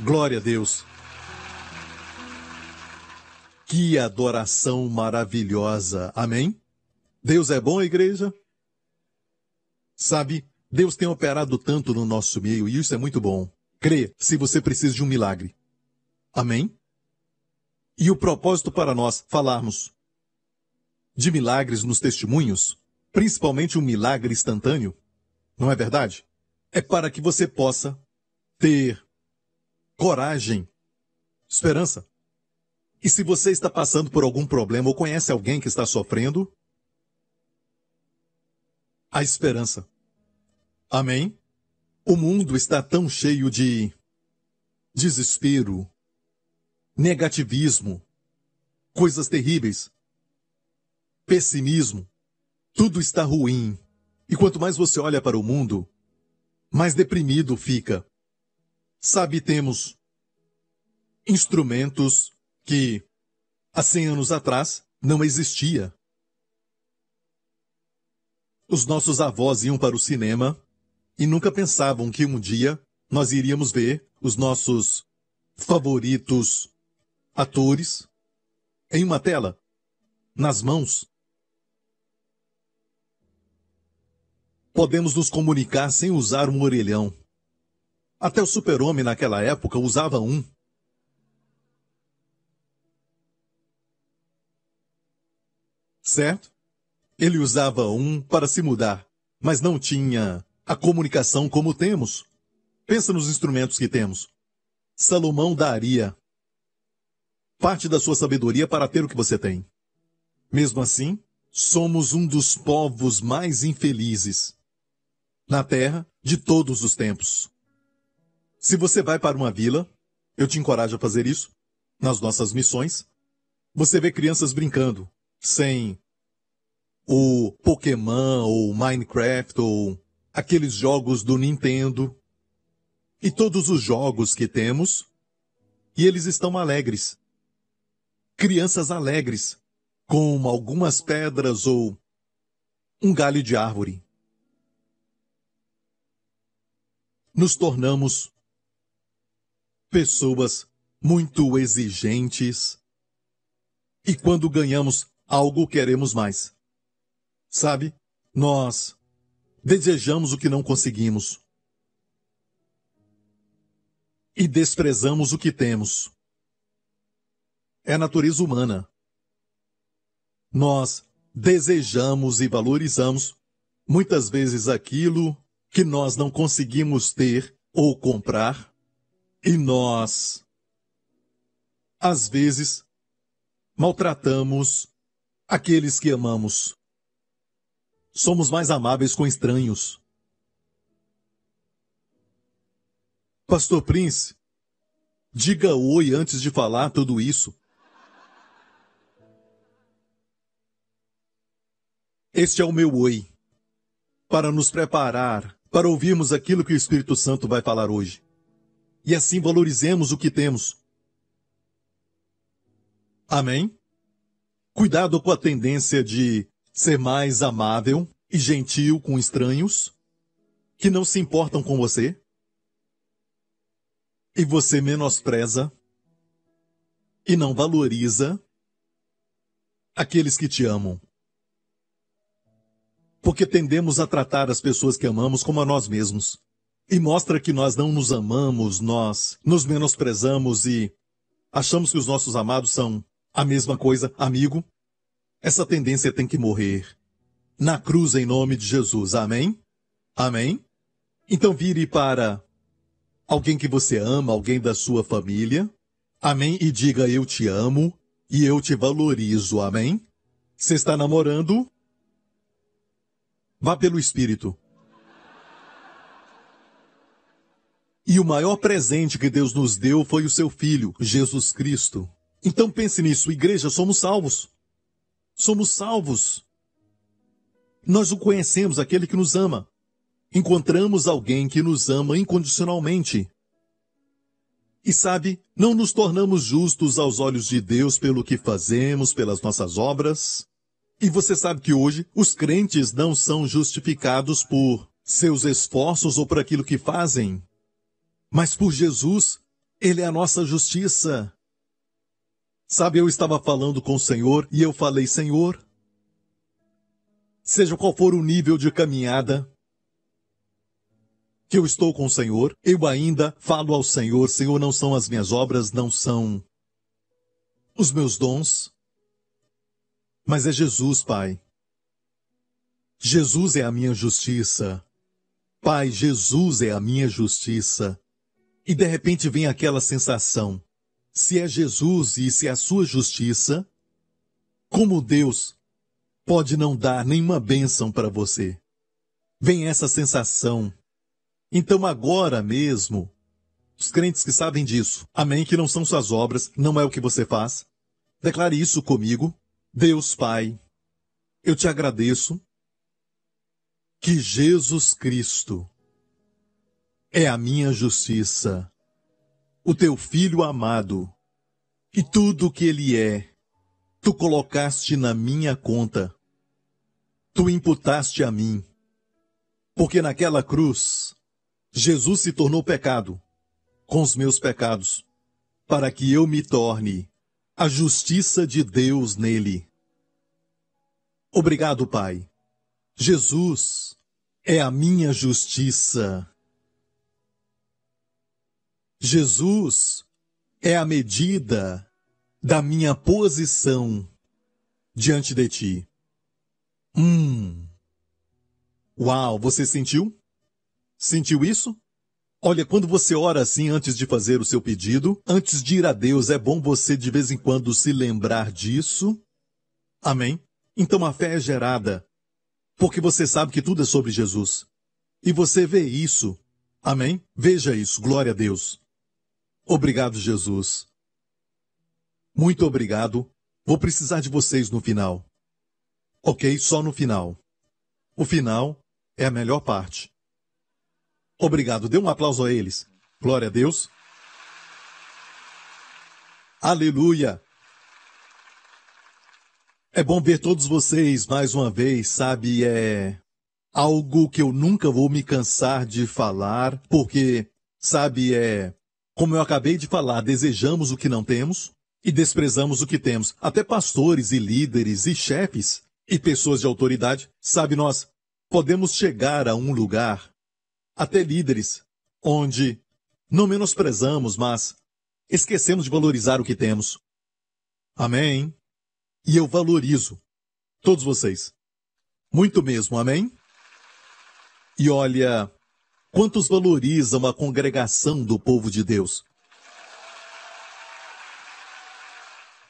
Glória a Deus. Que adoração maravilhosa. Amém? Deus é bom, igreja? Sabe, Deus tem operado tanto no nosso meio e isso é muito bom. Crê se você precisa de um milagre. Amém? E o propósito para nós falarmos de milagres nos testemunhos, principalmente um milagre instantâneo, não é verdade? É para que você possa ter coragem, esperança. E se você está passando por algum problema ou conhece alguém que está sofrendo, a esperança. Amém? O mundo está tão cheio de desespero, negativismo, coisas terríveis, pessimismo. Tudo está ruim. E quanto mais você olha para o mundo, mais deprimido fica. Sabe, temos instrumentos que há 100 anos atrás não existia. Os nossos avós iam para o cinema e nunca pensavam que um dia nós iríamos ver os nossos favoritos atores em uma tela, nas mãos. Podemos nos comunicar sem usar um orelhão. Até o super-homem naquela época usava um. Certo? Ele usava um para se mudar, mas não tinha a comunicação como temos. Pensa nos instrumentos que temos. Salomão daria parte da sua sabedoria para ter o que você tem. Mesmo assim, somos um dos povos mais infelizes na terra de todos os tempos. Se você vai para uma vila, eu te encorajo a fazer isso, nas nossas missões, você vê crianças brincando, sem o Pokémon ou Minecraft ou aqueles jogos do Nintendo e todos os jogos que temos, e eles estão alegres. Crianças alegres, com algumas pedras ou um galho de árvore. Nos tornamos pessoas muito exigentes. E quando ganhamos algo, queremos mais. Sabe? Nós desejamos o que não conseguimos. E desprezamos o que temos. É a natureza humana. Nós desejamos e valorizamos muitas vezes aquilo que nós não conseguimos ter ou comprar e nós, às vezes, maltratamos aqueles que amamos. Somos mais amáveis com estranhos. Pastor Prince, diga oi antes de falar tudo isso. Este é o meu oi, para nos preparar para ouvirmos aquilo que o Espírito Santo vai falar hoje e assim valorizemos o que temos. Amém? Cuidado com a tendência de ser mais amável e gentil com estranhos que não se importam com você. E você menospreza e não valoriza aqueles que te amam. Porque tendemos a tratar as pessoas que amamos como a nós mesmos e mostra que nós não nos amamos, nós nos menosprezamos e achamos que os nossos amados são a mesma coisa, amigo, essa tendência tem que morrer. Na cruz em nome de Jesus. Amém? Amém? Então vire para alguém que você ama, alguém da sua família. Amém? E diga eu te amo e eu te valorizo. Amém? Você está namorando? Vá pelo Espírito. E o maior presente que Deus nos deu foi o seu Filho, Jesus Cristo. Então pense nisso, igreja, somos salvos. Somos salvos. Nós o conhecemos, aquele que nos ama. Encontramos alguém que nos ama incondicionalmente. E sabe, não nos tornamos justos aos olhos de Deus pelo que fazemos, pelas nossas obras. E você sabe que hoje os crentes não são justificados por seus esforços ou por aquilo que fazem, mas por Jesus, Ele é a nossa justiça. Sabe, eu estava falando com o Senhor e eu falei, Senhor, seja qual for o nível de caminhada que eu estou com o Senhor, eu ainda falo ao Senhor, Senhor, não são as minhas obras, não são os meus dons, mas é Jesus, Pai. Jesus é a minha justiça. Pai, Jesus é a minha justiça. E de repente vem aquela sensação: se é Jesus e se é a sua justiça, como Deus pode não dar nenhuma bênção para você? Vem essa sensação. Então agora mesmo, os crentes que sabem disso, amém, que não são suas obras, não é o que você faz, declare isso comigo. Deus Pai, eu te agradeço que Jesus Cristo é a minha justiça, o teu filho amado, e tudo o que ele é, tu colocaste na minha conta, tu imputaste a mim, porque naquela cruz, Jesus se tornou pecado com os meus pecados, para que eu me torne a justiça de Deus nele. Obrigado, Pai. Jesus é a minha justiça. Jesus é a medida da minha posição diante de ti. Hum. Uau, você sentiu? Sentiu isso? Olha, quando você ora assim antes de fazer o seu pedido, antes de ir a Deus, é bom você de vez em quando se lembrar disso. Amém? Então a fé é gerada porque você sabe que tudo é sobre Jesus. E você vê isso. Amém? Veja isso. Glória a Deus. Obrigado, Jesus. Muito obrigado. Vou precisar de vocês no final. Ok? Só no final. O final é a melhor parte. Obrigado. Dê um aplauso a eles. Glória a Deus. Aleluia. É bom ver todos vocês mais uma vez, sabe? É algo que eu nunca vou me cansar de falar, porque, sabe, é como eu acabei de falar, desejamos o que não temos e desprezamos o que temos. Até pastores e líderes e chefes e pessoas de autoridade, sabe, nós podemos chegar a um lugar, até líderes, onde não menosprezamos, mas esquecemos de valorizar o que temos. Amém? E eu valorizo todos vocês. Muito mesmo, amém? E olha, Quantos valorizam a congregação do povo de Deus?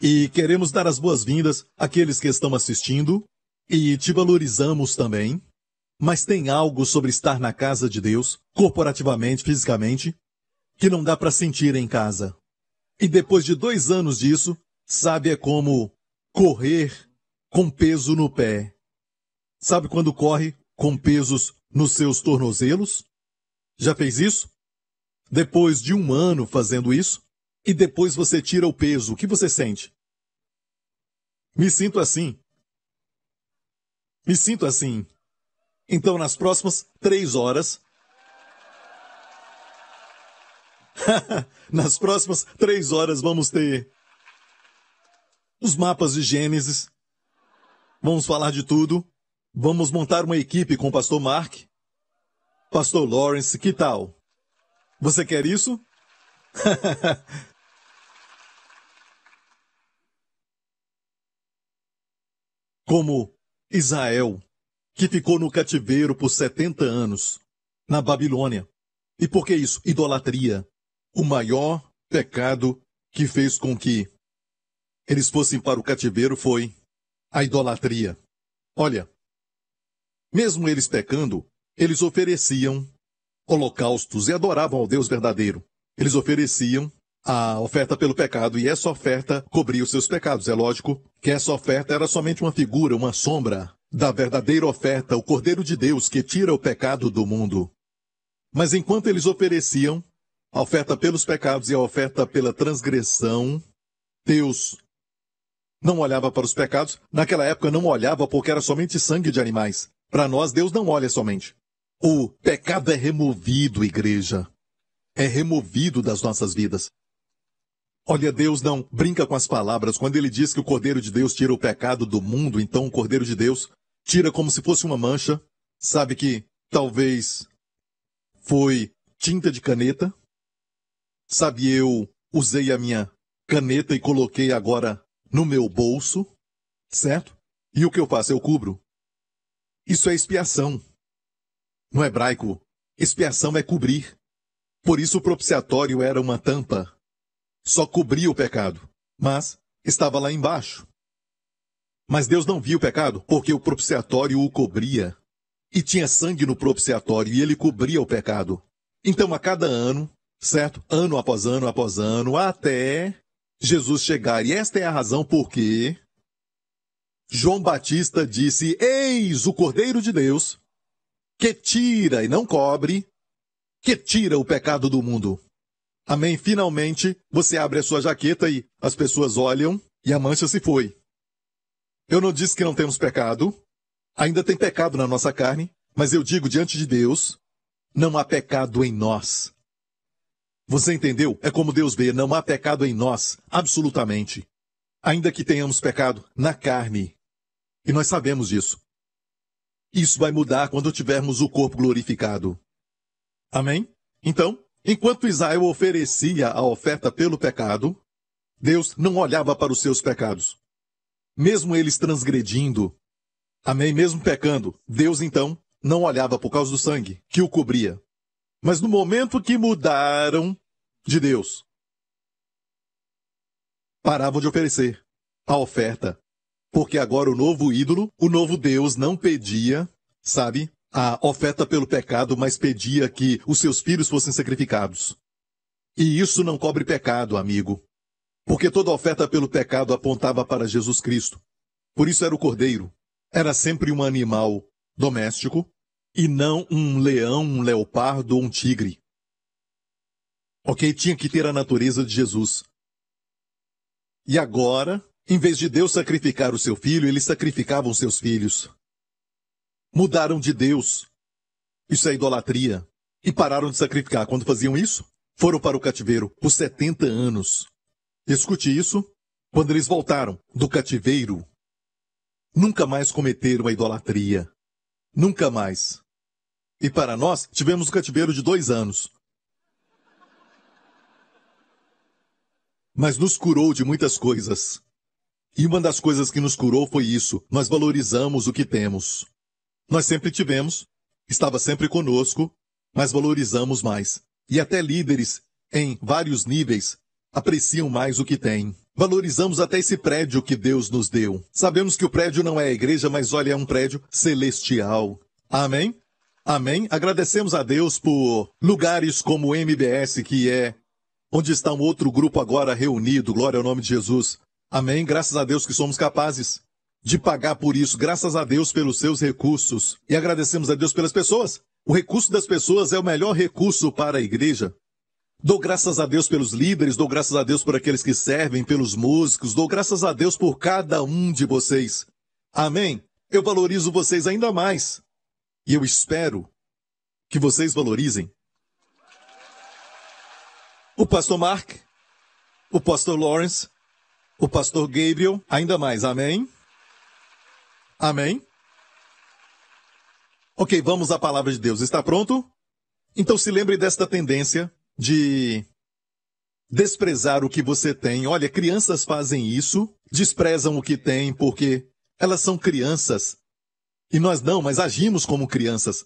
E queremos dar as boas-vindas àqueles que estão assistindo e te valorizamos também. Mas tem algo sobre estar na casa de Deus, corporativamente, fisicamente, que não dá para sentir em casa. E depois de dois anos disso, sabe, é como correr com peso no pé. Sabe quando corre com pesos nos seus tornozelos? Já fez isso? Depois de um ano fazendo isso, e depois você tira o peso, o que você sente? Me sinto assim. Me sinto assim. Então, nas próximas três horas. nas próximas três horas vamos ter os mapas de Gênesis. Vamos falar de tudo. Vamos montar uma equipe com o pastor Mark Pastor Lawrence, que tal? Você quer isso? Como Israel, que ficou no cativeiro por 70 anos, na Babilônia. E por que isso? Idolatria. O maior pecado que fez com que eles fossem para o cativeiro foi a idolatria. Olha, mesmo eles pecando, eles ofereciam holocaustos e adoravam ao Deus verdadeiro. Eles ofereciam a oferta pelo pecado, e essa oferta cobria os seus pecados. É lógico que essa oferta era somente uma figura, uma sombra da verdadeira oferta, o Cordeiro de Deus que tira o pecado do mundo. Mas enquanto eles ofereciam a oferta pelos pecados e a oferta pela transgressão, Deus não olhava para os pecados. Naquela época não olhava porque era somente sangue de animais. Para nós, Deus não olha somente. O pecado é removido, igreja. É removido das nossas vidas. Olha, Deus não brinca com as palavras. Quando ele diz que o Cordeiro de Deus tira o pecado do mundo, então o Cordeiro de Deus tira como se fosse uma mancha. Sabe que talvez foi tinta de caneta. Sabe, eu usei a minha caneta e coloquei agora no meu bolso, certo? E o que eu faço? Eu cubro. Isso é expiação. No hebraico, expiação é cobrir. Por isso o propiciatório era uma tampa. Só cobria o pecado, mas estava lá embaixo. Mas Deus não viu o pecado, porque o propiciatório o cobria. E tinha sangue no propiciatório, e ele cobria o pecado. Então, a cada ano, certo? Ano após ano após ano, até Jesus chegar. E esta é a razão por que João Batista disse: Eis o Cordeiro de Deus, que tira e não cobre, que tira o pecado do mundo. Amém. Finalmente, você abre a sua jaqueta e as pessoas olham e a mancha se foi. Eu não disse que não temos pecado. Ainda tem pecado na nossa carne, mas eu digo diante de Deus, não há pecado em nós. Você entendeu? É como Deus vê, não há pecado em nós, absolutamente. Ainda que tenhamos pecado na carne. E nós sabemos disso. Isso vai mudar quando tivermos o corpo glorificado. Amém? Então, enquanto Israel oferecia a oferta pelo pecado, Deus não olhava para os seus pecados. Mesmo eles transgredindo, amém, mesmo pecando, Deus então não olhava por causa do sangue que o cobria. Mas no momento que mudaram de Deus, paravam de oferecer a oferta. Porque agora o novo ídolo, o novo Deus não pedia, sabe, a oferta pelo pecado, mas pedia que os seus filhos fossem sacrificados. E isso não cobre pecado, amigo. Porque toda oferta pelo pecado apontava para Jesus Cristo. Por isso era o cordeiro. Era sempre um animal doméstico, e não um leão, um leopardo ou um tigre. Ok? Tinha que ter a natureza de Jesus. E agora, em vez de Deus sacrificar o seu filho, eles sacrificavam seus filhos. Mudaram de Deus. Isso é idolatria. E pararam de sacrificar. Quando faziam isso, foram para o cativeiro por 70 anos. Escute isso. Quando eles voltaram do cativeiro, nunca mais cometeram a idolatria. Nunca mais. E para nós, tivemos um cativeiro de dois anos. Mas nos curou de muitas coisas. E uma das coisas que nos curou foi isso. Nós valorizamos o que temos. Nós sempre tivemos, estava sempre conosco, mas valorizamos mais. E até líderes, em vários níveis, apreciam mais o que têm. Valorizamos até esse prédio que Deus nos deu. Sabemos que o prédio não é a igreja, mas olha, é um prédio celestial. Amém? Amém? Agradecemos a Deus por lugares como o MBS, que é onde está um outro grupo agora reunido. Glória ao nome de Jesus. Amém? Graças a Deus que somos capazes de pagar por isso. Graças a Deus pelos seus recursos. E agradecemos a Deus pelas pessoas. O recurso das pessoas é o melhor recurso para a igreja. Dou graças a Deus pelos líderes, dou graças a Deus por aqueles que servem, pelos músicos, dou graças a Deus por cada um de vocês. Amém? Eu valorizo vocês ainda mais. E eu espero que vocês valorizem o pastor Mark, o pastor Lawrence, o pastor Gabriel, ainda mais. Amém? Amém? Ok, vamos à palavra de Deus. Está pronto? Então se lembre desta tendência de desprezar o que você tem. Olha, crianças fazem isso, desprezam o que têm porque elas são crianças e nós não, mas agimos como crianças.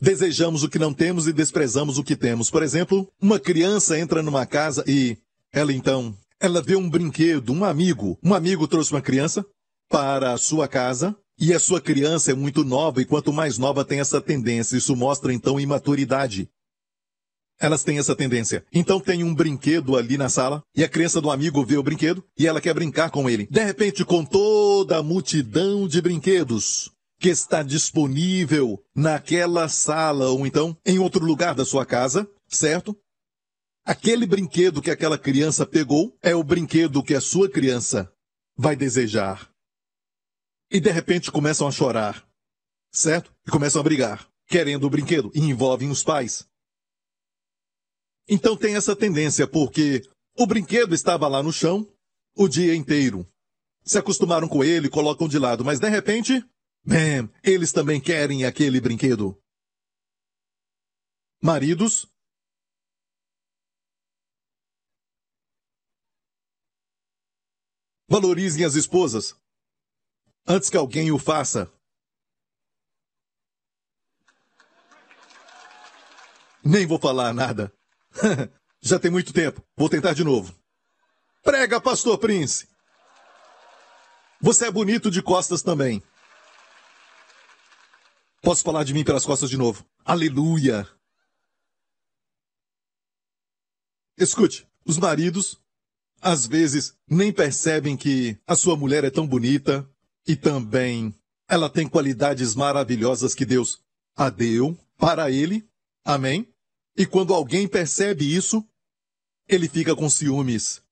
Desejamos o que não temos e desprezamos o que temos. Por exemplo, uma criança entra numa casa e ela então, ela vê um brinquedo, um amigo. Um amigo trouxe uma criança para a sua casa e a sua criança é muito nova e quanto mais nova tem essa tendência. Isso mostra então imaturidade. Elas têm essa tendência. Então tem um brinquedo ali na sala e a criança do amigo vê o brinquedo e ela quer brincar com ele. De repente, com toda a multidão de brinquedos, que está disponível naquela sala ou então em outro lugar da sua casa, certo? Aquele brinquedo que aquela criança pegou é o brinquedo que a sua criança vai desejar. E de repente começam a chorar, certo? E começam a brigar, querendo o brinquedo, e envolvem os pais. Então tem essa tendência, porque O brinquedo estava lá no chão o dia inteiro. Se acostumaram com ele, colocam de lado, mas de repente, bem, eles também querem aquele brinquedo. Maridos, valorizem as esposas antes que alguém o faça. Nem vou falar nada. Já tem muito tempo. Vou tentar de novo. Prega, pastor Prince. Você é bonito de costas também. Posso falar de mim pelas costas de novo. Aleluia. Escute, os maridos às vezes nem percebem que a sua mulher é tão bonita e também ela tem qualidades maravilhosas que Deus a deu para ele. Amém? E quando alguém percebe isso, ele fica com ciúmes.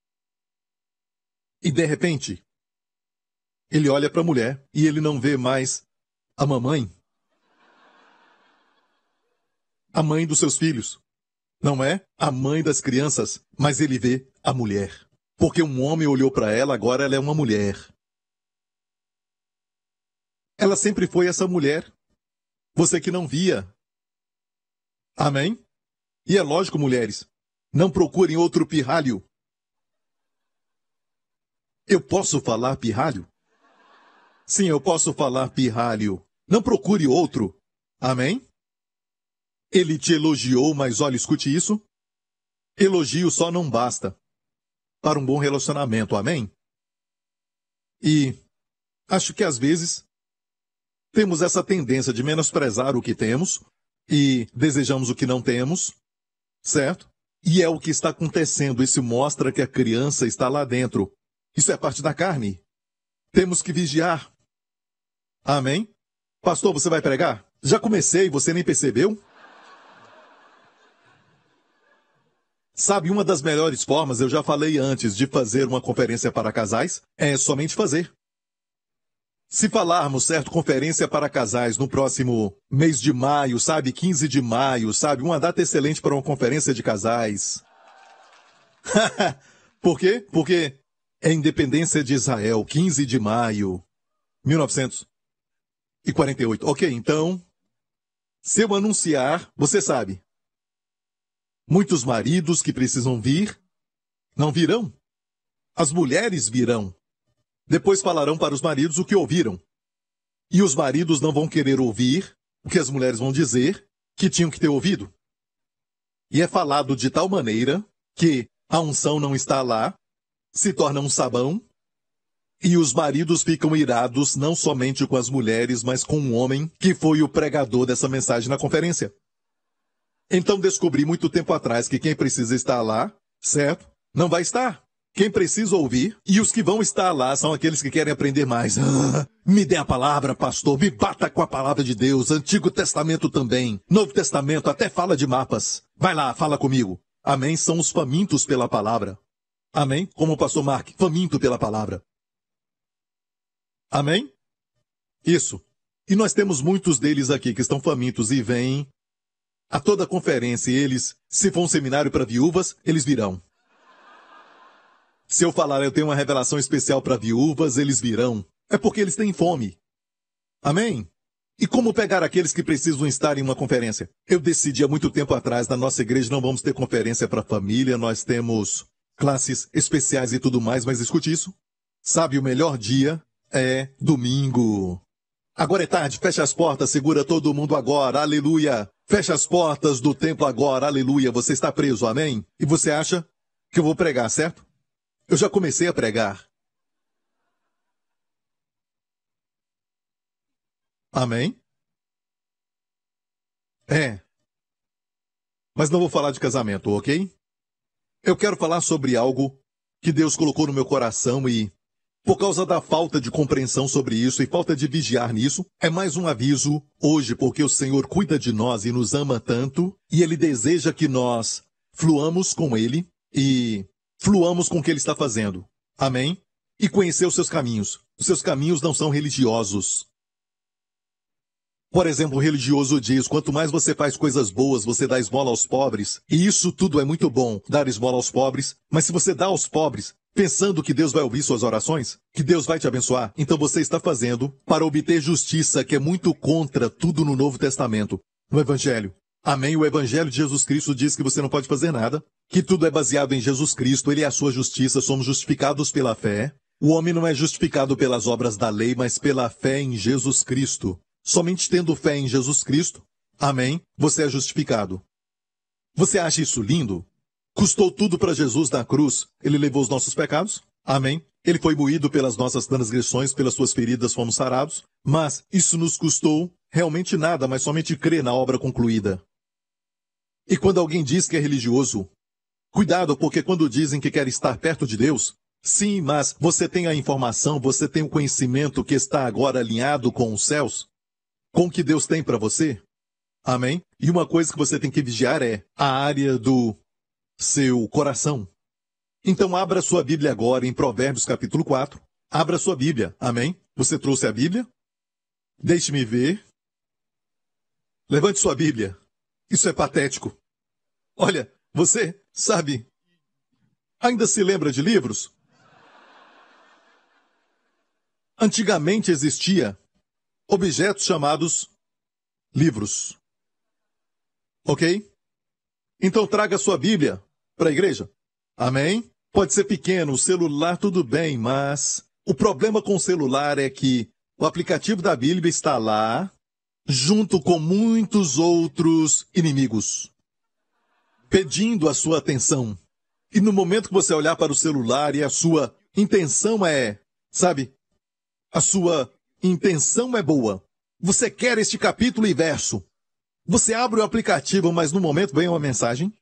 E de repente, ele olha para a mulher e ele não vê mais a mamãe, a mãe dos seus filhos. Não é a mãe das crianças, mas ele vê a mulher. Porque um homem olhou para ela, agora ela é uma mulher. Ela sempre foi essa mulher. Você que não via. Amém? E é lógico, mulheres, não procurem outro pirralho. Eu posso falar pirralho? Sim, eu posso falar pirralho. Não procure outro. Amém? Ele te elogiou, mas olha, escute isso. Elogio só não basta para um bom relacionamento. Amém? E acho que às vezes temos essa tendência de menosprezar o que temos e desejamos o que não temos Certo? E é o que está acontecendo. Isso mostra que a criança está lá dentro. Isso é parte da carne. Temos que vigiar. Amém? Pastor, você vai pregar? Já comecei, você nem percebeu? Sabe, uma das melhores formas, eu já falei antes, de fazer uma conferência para casais, é somente fazer. Se falarmos, certo, conferência para casais no próximo mês de maio, sabe, 15 de maio, sabe, uma data excelente para uma conferência de casais. Por quê? Porque é independência de Israel, 15 de maio, 1948. Ok, então, se eu anunciar, você sabe, muitos maridos que precisam vir, não virão. As mulheres virão. Depois falarão para os maridos o que ouviram. E os maridos não vão querer ouvir o que as mulheres vão dizer que tinham que ter ouvido. E é falado de tal maneira que a unção não está lá, se torna um sabão, e os maridos ficam irados não somente com as mulheres, mas com o homem que foi o pregador dessa mensagem na conferência. Então descobri muito tempo atrás que quem precisa estar lá, certo? Não vai estar. Quem precisa ouvir e os que vão estar lá são aqueles que querem aprender mais. Ah, me dê a palavra, pastor, me bata com a palavra de Deus, Antigo Testamento também, Novo Testamento até fala de mapas. Vai lá, fala comigo. Amém? São os famintos pela palavra. Amém? Como o pastor Mark, faminto pela palavra. Amém? Isso. E nós temos muitos deles aqui que estão famintos e vêm a toda conferência eles, se for um seminário para viúvas, eles virão. Se eu falar eu tenho uma revelação especial para viúvas, eles virão. É porque eles têm fome. Amém? E como pegar aqueles que precisam estar em uma conferência? Eu decidi há muito tempo atrás, na nossa igreja não vamos ter conferência para família, nós temos classes especiais e tudo mais, mas escute isso. Sabe, o melhor dia é domingo. Agora é tarde, fecha as portas, segura todo mundo agora, aleluia. Fecha as portas do templo agora, aleluia. Você está preso, amém? E você acha que eu vou pregar, certo? Eu já comecei a pregar. Amém? É. Mas não vou falar de casamento, ok? Eu quero falar sobre algo que Deus colocou no meu coração e, por causa da falta de compreensão sobre isso e falta de vigiar nisso, é mais um aviso hoje, porque o Senhor cuida de nós e nos ama tanto, e Ele deseja que nós fluamos com Ele e fluamos com o que ele está fazendo. Amém? E conhecer os seus caminhos. Os seus caminhos não são religiosos. Por exemplo, o religioso diz: quanto mais você faz coisas boas, você dá esmola aos pobres. E isso tudo é muito bom, dar esmola aos pobres. Mas se você dá aos pobres, pensando que Deus vai ouvir suas orações, que Deus vai te abençoar, então você está fazendo para obter justiça, que é muito contra tudo no Novo Testamento, no Evangelho. Amém? O Evangelho de Jesus Cristo diz que você não pode fazer nada, que tudo é baseado em Jesus Cristo, Ele é a sua justiça, somos justificados pela fé. O homem não é justificado pelas obras da lei, mas pela fé em Jesus Cristo. Somente tendo fé em Jesus Cristo, amém, você é justificado. Você acha isso lindo? Custou tudo para Jesus na cruz. Ele levou os nossos pecados. Amém. Ele foi moído pelas nossas transgressões, pelas suas feridas fomos sarados. Mas isso nos custou realmente nada, mas somente crer na obra concluída. E quando alguém diz que é religioso, cuidado, porque quando dizem que quer estar perto de Deus, sim, mas você tem a informação, você tem o conhecimento que está agora alinhado com os céus, com o que Deus tem para você. Amém? E uma coisa que você tem que vigiar é a área do seu coração. Então abra sua Bíblia agora em Provérbios capítulo 4. Abra sua Bíblia. Amém? Você trouxe a Bíblia? Deixe-me ver. Levante sua Bíblia. Isso é patético. Olha, você sabe. Ainda se lembra de livros? Antigamente existia objetos chamados livros. Ok? Então traga sua Bíblia para a igreja. Amém? Pode ser pequeno, o celular tudo bem, mas o problema com o celular é que o aplicativo da Bíblia está lá junto com muitos outros inimigos, pedindo a sua atenção. E no momento que você olhar para o celular e a sua intenção é, sabe, a sua intenção é boa. Você quer este capítulo e verso. Você abre o aplicativo, mas no momento vem uma mensagem.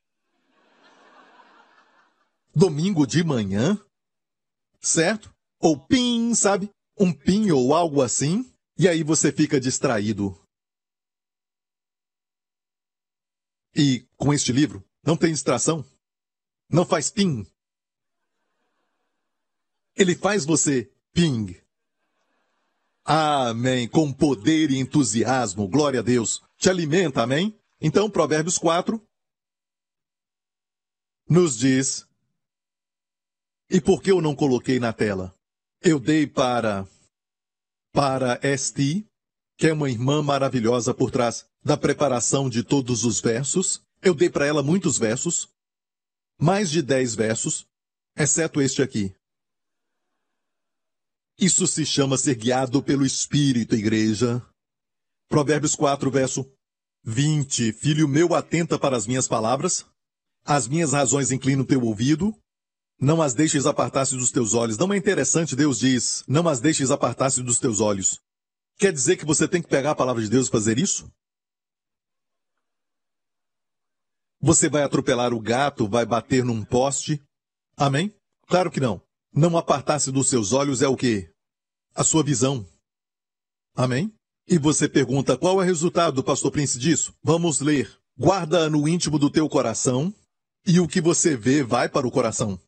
Domingo de manhã, certo? Ou pin, sabe? Um pin ou algo assim. E aí você fica distraído. E com este livro, não tem distração? Não faz ping? Ele faz você ping. Amém. Com poder e entusiasmo. Glória a Deus. Te alimenta, amém? Então, Provérbios 4 nos diz. E por que eu não coloquei na tela? Eu dei para. para Esti, que é uma irmã maravilhosa por trás da preparação de todos os versos. Eu dei para ela muitos versos, mais de dez versos, exceto este aqui. Isso se chama ser guiado pelo Espírito, igreja. Provérbios 4, verso 20. Filho meu, atenta para as minhas palavras. As minhas razões inclinam teu ouvido. Não as deixes apartar-se dos teus olhos. Não é interessante, Deus diz, não as deixes apartar-se dos teus olhos. Quer dizer que você tem que pegar a palavra de Deus e fazer isso? Você vai atropelar o gato, vai bater num poste? Amém? Claro que não. Não apartar-se dos seus olhos é o quê? A sua visão. Amém? E você pergunta qual é o resultado, pastor Prince, disso? Vamos ler. Guarda no íntimo do teu coração, e o que você vê vai para o coração.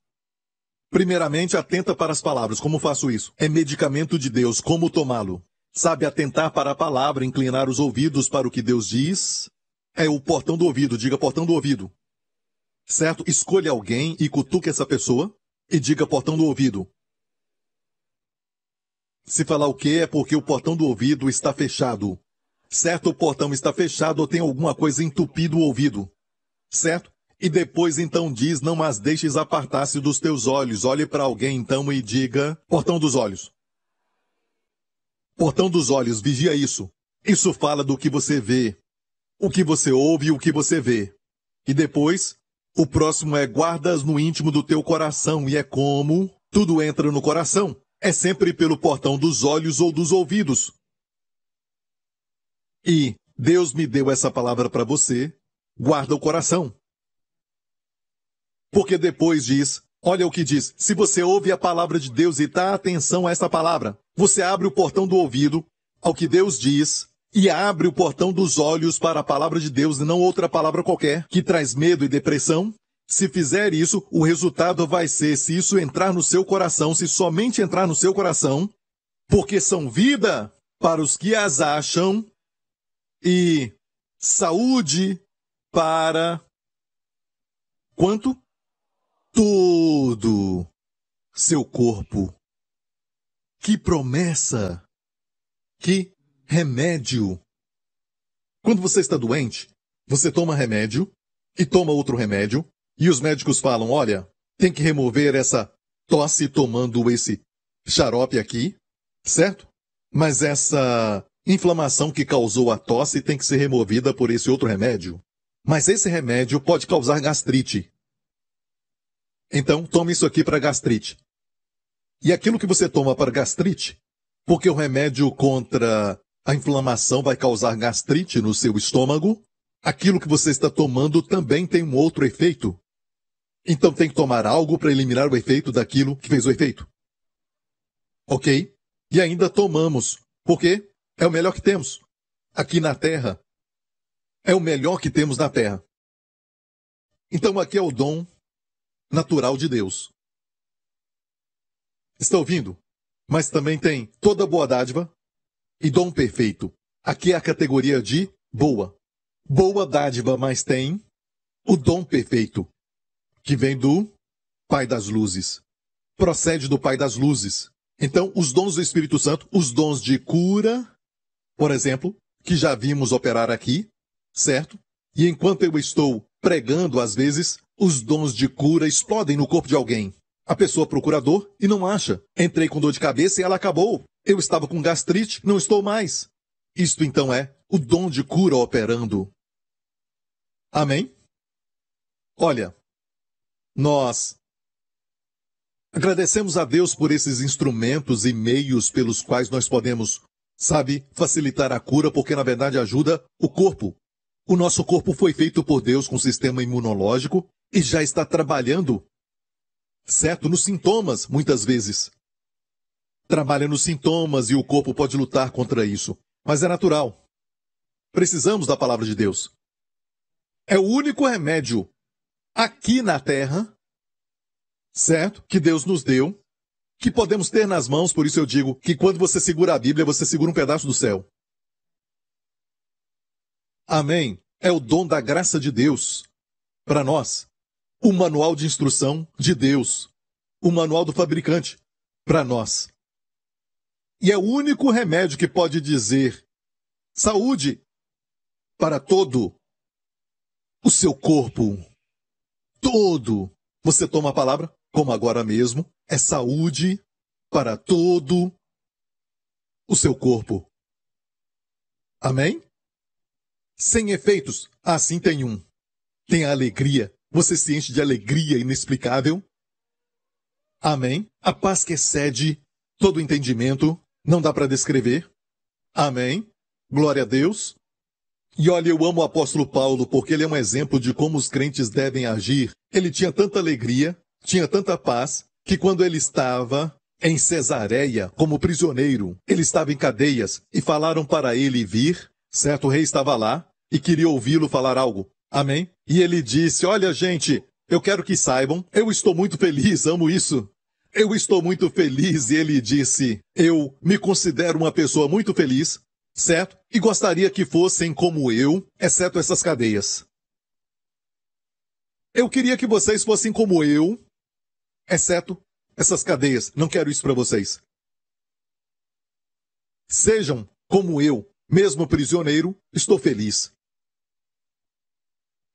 Primeiramente, atenta para as palavras. Como faço isso? É medicamento de Deus. Como tomá-lo? Sabe atentar para a palavra, inclinar os ouvidos para o que Deus diz? É o portão do ouvido, diga portão do ouvido. Certo? Escolha alguém e cutuque essa pessoa e diga portão do ouvido. Se falar o que é porque o portão do ouvido está fechado. Certo, o portão está fechado ou tem alguma coisa entupido o ouvido. Certo? E depois então diz, não as deixes apartar-se dos teus olhos. Olhe para alguém então e diga, portão dos olhos. Portão dos olhos, vigia isso. Isso fala do que você vê, o que você ouve e o que você vê. E depois, o próximo é guardas no íntimo do teu coração, e é como tudo entra no coração. É sempre pelo portão dos olhos ou dos ouvidos. E Deus me deu essa palavra para você, guarda o coração. Porque depois diz, olha o que diz, se você ouve a palavra de Deus e dá atenção a essa palavra, você abre o portão do ouvido ao que Deus diz e abre o portão dos olhos para a palavra de Deus e não outra palavra qualquer que traz medo e depressão. Se fizer isso, o resultado vai ser, se isso entrar no seu coração, se somente entrar no seu coração, porque são vida para os que as acham e saúde para quanto? Todo seu corpo. Que promessa! Que remédio! Quando você está doente, você toma remédio e toma outro remédio, e os médicos falam: olha, tem que remover essa tosse tomando esse xarope aqui, certo? Mas essa inflamação que causou a tosse tem que ser removida por esse outro remédio. Mas esse remédio pode causar gastrite. Então, tome isso aqui para gastrite. E aquilo que você toma para gastrite, porque o remédio contra a inflamação vai causar gastrite no seu estômago, aquilo que você está tomando também tem um outro efeito. Então tem que tomar algo para eliminar o efeito daquilo que fez o efeito. Ok? E ainda tomamos, porque é o melhor que temos aqui na Terra. É o melhor que temos na Terra. Então aqui é o dom natural de Deus. Está ouvindo? Mas também tem toda boa dádiva e dom perfeito. Aqui é a categoria de boa. Boa dádiva, mas tem o dom perfeito, que vem do Pai das Luzes. Procede do Pai das Luzes. Então, os dons do Espírito Santo, os dons de cura, por exemplo, que já vimos operar aqui, certo? E enquanto eu estou pregando, às vezes, os dons de cura explodem no corpo de alguém. A pessoa procura dor e não acha. Entrei com dor de cabeça e ela acabou. Eu estava com gastrite, não estou mais. Isto então é o dom de cura operando. Amém? Olha, nós agradecemos a Deus por esses instrumentos e meios pelos quais nós podemos, sabe, facilitar a cura, porque na verdade ajuda o corpo. O nosso corpo foi feito por Deus com sistema imunológico e já está trabalhando, certo? Nos sintomas, muitas vezes. Trabalha nos sintomas e o corpo pode lutar contra isso. Mas é natural. Precisamos da palavra de Deus. É o único remédio aqui na terra, certo? Que Deus nos deu, que podemos ter nas mãos, por isso eu digo que quando você segura a Bíblia, você segura um pedaço do céu. Amém. É o dom da graça de Deus para nós o manual de instrução de Deus, o manual do fabricante, para nós. E é o único remédio que pode dizer saúde para todo o seu corpo. Todo. Você toma a palavra, como agora mesmo, é saúde para todo o seu corpo. Amém? Sem efeitos, assim tem um. Tem a alegria, você se enche de alegria inexplicável? Amém? A paz que excede todo entendimento, não dá para descrever? Amém? Glória a Deus. E olha, eu amo o apóstolo Paulo porque ele é um exemplo de como os crentes devem agir. Ele tinha tanta alegria, tinha tanta paz, que quando ele estava em Cesareia como prisioneiro, ele estava em cadeias e falaram para ele vir, certo? O rei estava lá e queria ouvi-lo falar algo. Amém? E ele disse: Olha, gente, eu quero que saibam, eu estou muito feliz, amo isso. Eu estou muito feliz. E ele disse: Eu me considero uma pessoa muito feliz, certo? E gostaria que fossem como eu, exceto essas cadeias. Eu queria que vocês fossem como eu, exceto essas cadeias. Não quero isso para vocês. Sejam como eu, mesmo prisioneiro, estou feliz.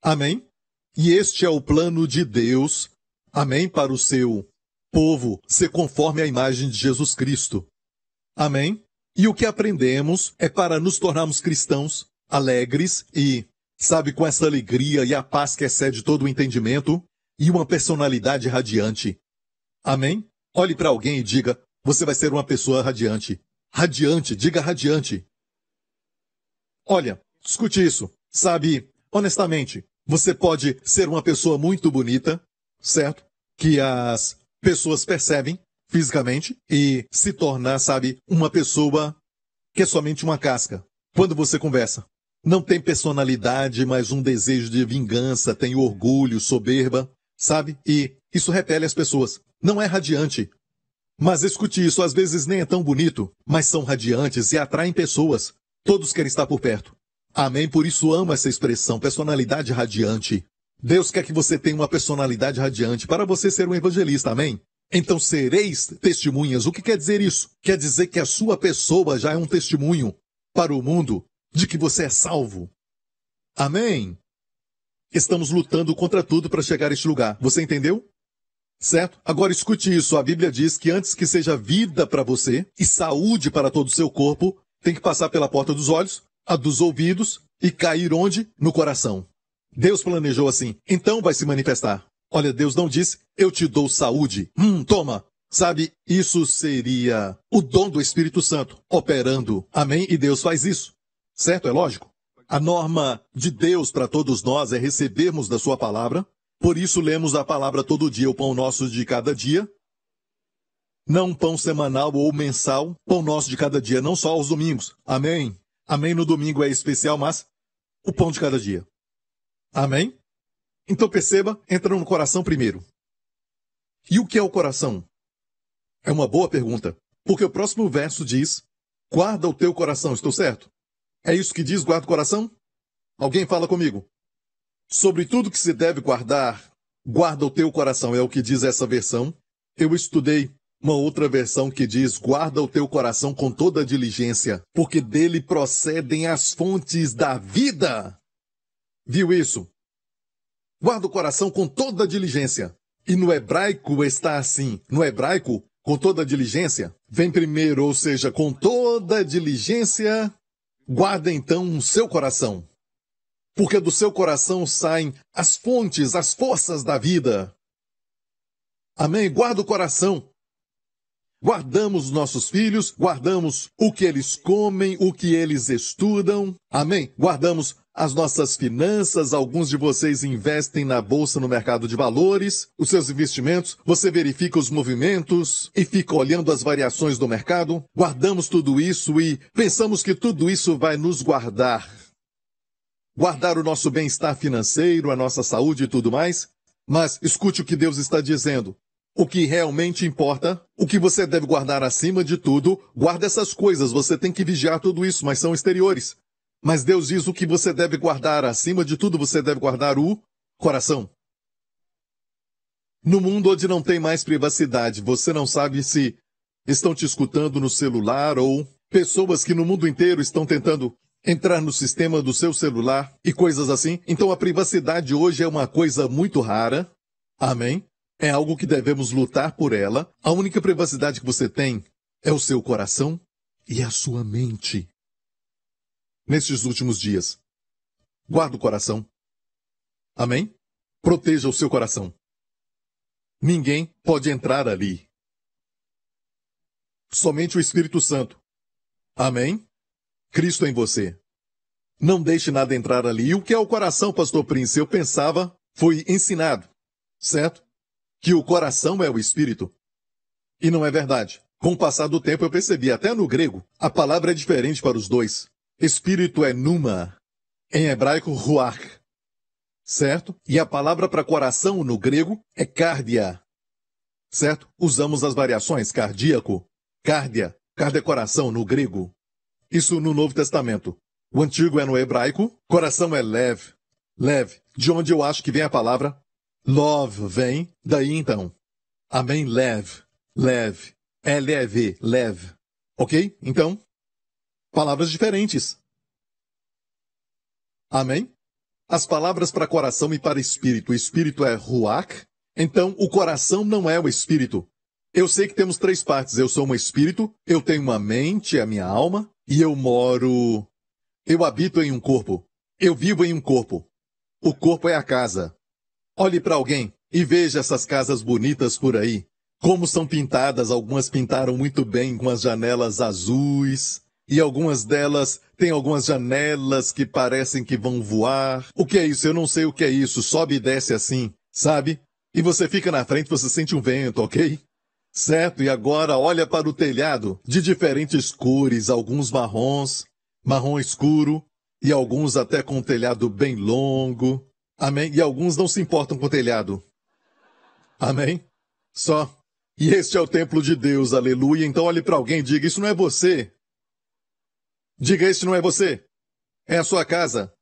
Amém? E este é o plano de Deus, amém, para o seu povo ser conforme a imagem de Jesus Cristo. Amém? E o que aprendemos é para nos tornarmos cristãos alegres e, sabe, com essa alegria e a paz que excede todo o entendimento e uma personalidade radiante. Amém? Olhe para alguém e diga: você vai ser uma pessoa radiante. Radiante, diga radiante. Olha, escute isso. Sabe, honestamente, você pode ser uma pessoa muito bonita, certo? Que as pessoas percebem fisicamente e se tornar, sabe, uma pessoa que é somente uma casca. Quando você conversa, não tem personalidade, mas um desejo de vingança, tem orgulho, soberba, sabe? E isso repele as pessoas. Não é radiante. Mas escute isso, às vezes nem é tão bonito, mas são radiantes e atraem pessoas. Todos querem estar por perto. Amém? Por isso amo essa expressão, personalidade radiante. Deus quer que você tenha uma personalidade radiante para você ser um evangelista, amém? Então sereis testemunhas. O que quer dizer isso? Quer dizer que a sua pessoa já é um testemunho para o mundo de que você é salvo. Amém? Estamos lutando contra tudo para chegar a este lugar. Você entendeu? Certo? Agora escute isso. A Bíblia diz que antes que seja vida para você e saúde para todo o seu corpo, tem que passar pela porta dos olhos, a dos ouvidos e cair onde? No coração. Deus planejou assim. Então vai se manifestar. Olha, Deus não disse, eu te dou saúde. Hum, toma. Sabe, isso seria o dom do Espírito Santo operando. Amém? E Deus faz isso. Certo? É lógico. A norma de Deus para todos nós é recebermos da sua palavra. Por isso lemos a palavra todo dia, o pão nosso de cada dia. Não pão semanal ou mensal, pão nosso de cada dia, não só aos domingos. Amém? Amém no domingo é especial, mas o pão de cada dia. Amém? Então perceba, entra no coração primeiro. E o que é o coração? É uma boa pergunta, porque o próximo verso diz: guarda o teu coração, estou certo? É isso que diz guarda o coração? Alguém fala comigo. Sobre tudo que se deve guardar, guarda o teu coração, é o que diz essa versão. Eu estudei uma outra versão que diz: guarda o teu coração com toda diligência, porque dele procedem as fontes da vida. Viu isso? Guarda o coração com toda diligência. E no hebraico está assim. No hebraico, com toda diligência, vem primeiro, ou seja, com toda diligência, guarda então o seu coração. Porque do seu coração saem as fontes, as forças da vida. Amém? Guarda o coração. Guardamos nossos filhos, guardamos o que eles comem, o que eles estudam. Amém? Guardamos as nossas finanças, alguns de vocês investem na bolsa no mercado de valores, os seus investimentos, você verifica os movimentos e fica olhando as variações do mercado. Guardamos tudo isso e pensamos que tudo isso vai nos guardar. Guardar o nosso bem-estar financeiro, a nossa saúde e tudo mais. Mas escute o que Deus está dizendo. O que realmente importa, o que você deve guardar acima de tudo, guarda essas coisas, você tem que vigiar tudo isso, mas são exteriores. Mas Deus diz o que você deve guardar. Acima de tudo, você deve guardar o coração. No mundo onde não tem mais privacidade, você não sabe se estão te escutando no celular ou pessoas que no mundo inteiro estão tentando entrar no sistema do seu celular e coisas assim. Então a privacidade hoje é uma coisa muito rara. Amém? É algo que devemos lutar por ela. A única privacidade que você tem é o seu coração e a sua mente nestes últimos dias. Guarda o coração. Amém? Proteja o seu coração. Ninguém pode entrar ali. Somente o Espírito Santo. Amém? Cristo em você. Não deixe nada entrar ali. E o que é o coração, pastor Prince? Eu pensava, foi ensinado, certo? Que o coração é o Espírito. E não é verdade. Com o passar do tempo eu percebi, até no grego, a palavra é diferente para os dois. Espírito é numa, em hebraico ruach, certo? E a palavra para coração no grego é cardia, certo? Usamos as variações cardíaco, cardia, cardia coração no grego. Isso no Novo Testamento. O antigo é no hebraico, coração é lev, lev, de onde eu acho que vem a palavra love, vem daí então. Amém, lev, lev, L-E-V, lev. Ok? Então, Palavras diferentes. Amém? As palavras para coração e para espírito. O espírito é ruach. Então, o coração não é o espírito. Eu sei que temos três partes. Eu sou um espírito, eu tenho uma mente, a minha alma, e eu moro. Eu habito em um corpo. Eu vivo em um corpo. O corpo é a casa. Olhe para alguém e veja essas casas bonitas por aí. Como são pintadas, algumas pintaram muito bem com as janelas azuis, e algumas delas têm algumas janelas que parecem que vão voar. O que é isso? Eu não sei o que é isso. Sobe e desce assim, sabe? E você fica na frente, você sente um vento, ok? Certo, e agora olha para o telhado, de diferentes cores, alguns marrons, marrom escuro, e alguns até com um telhado bem longo. Amém? E alguns não se importam com o telhado. Amém? Só. E este é o templo de Deus, aleluia. Então olhe para alguém e diga, isso não é você. Diga, este não é você. é a sua casa.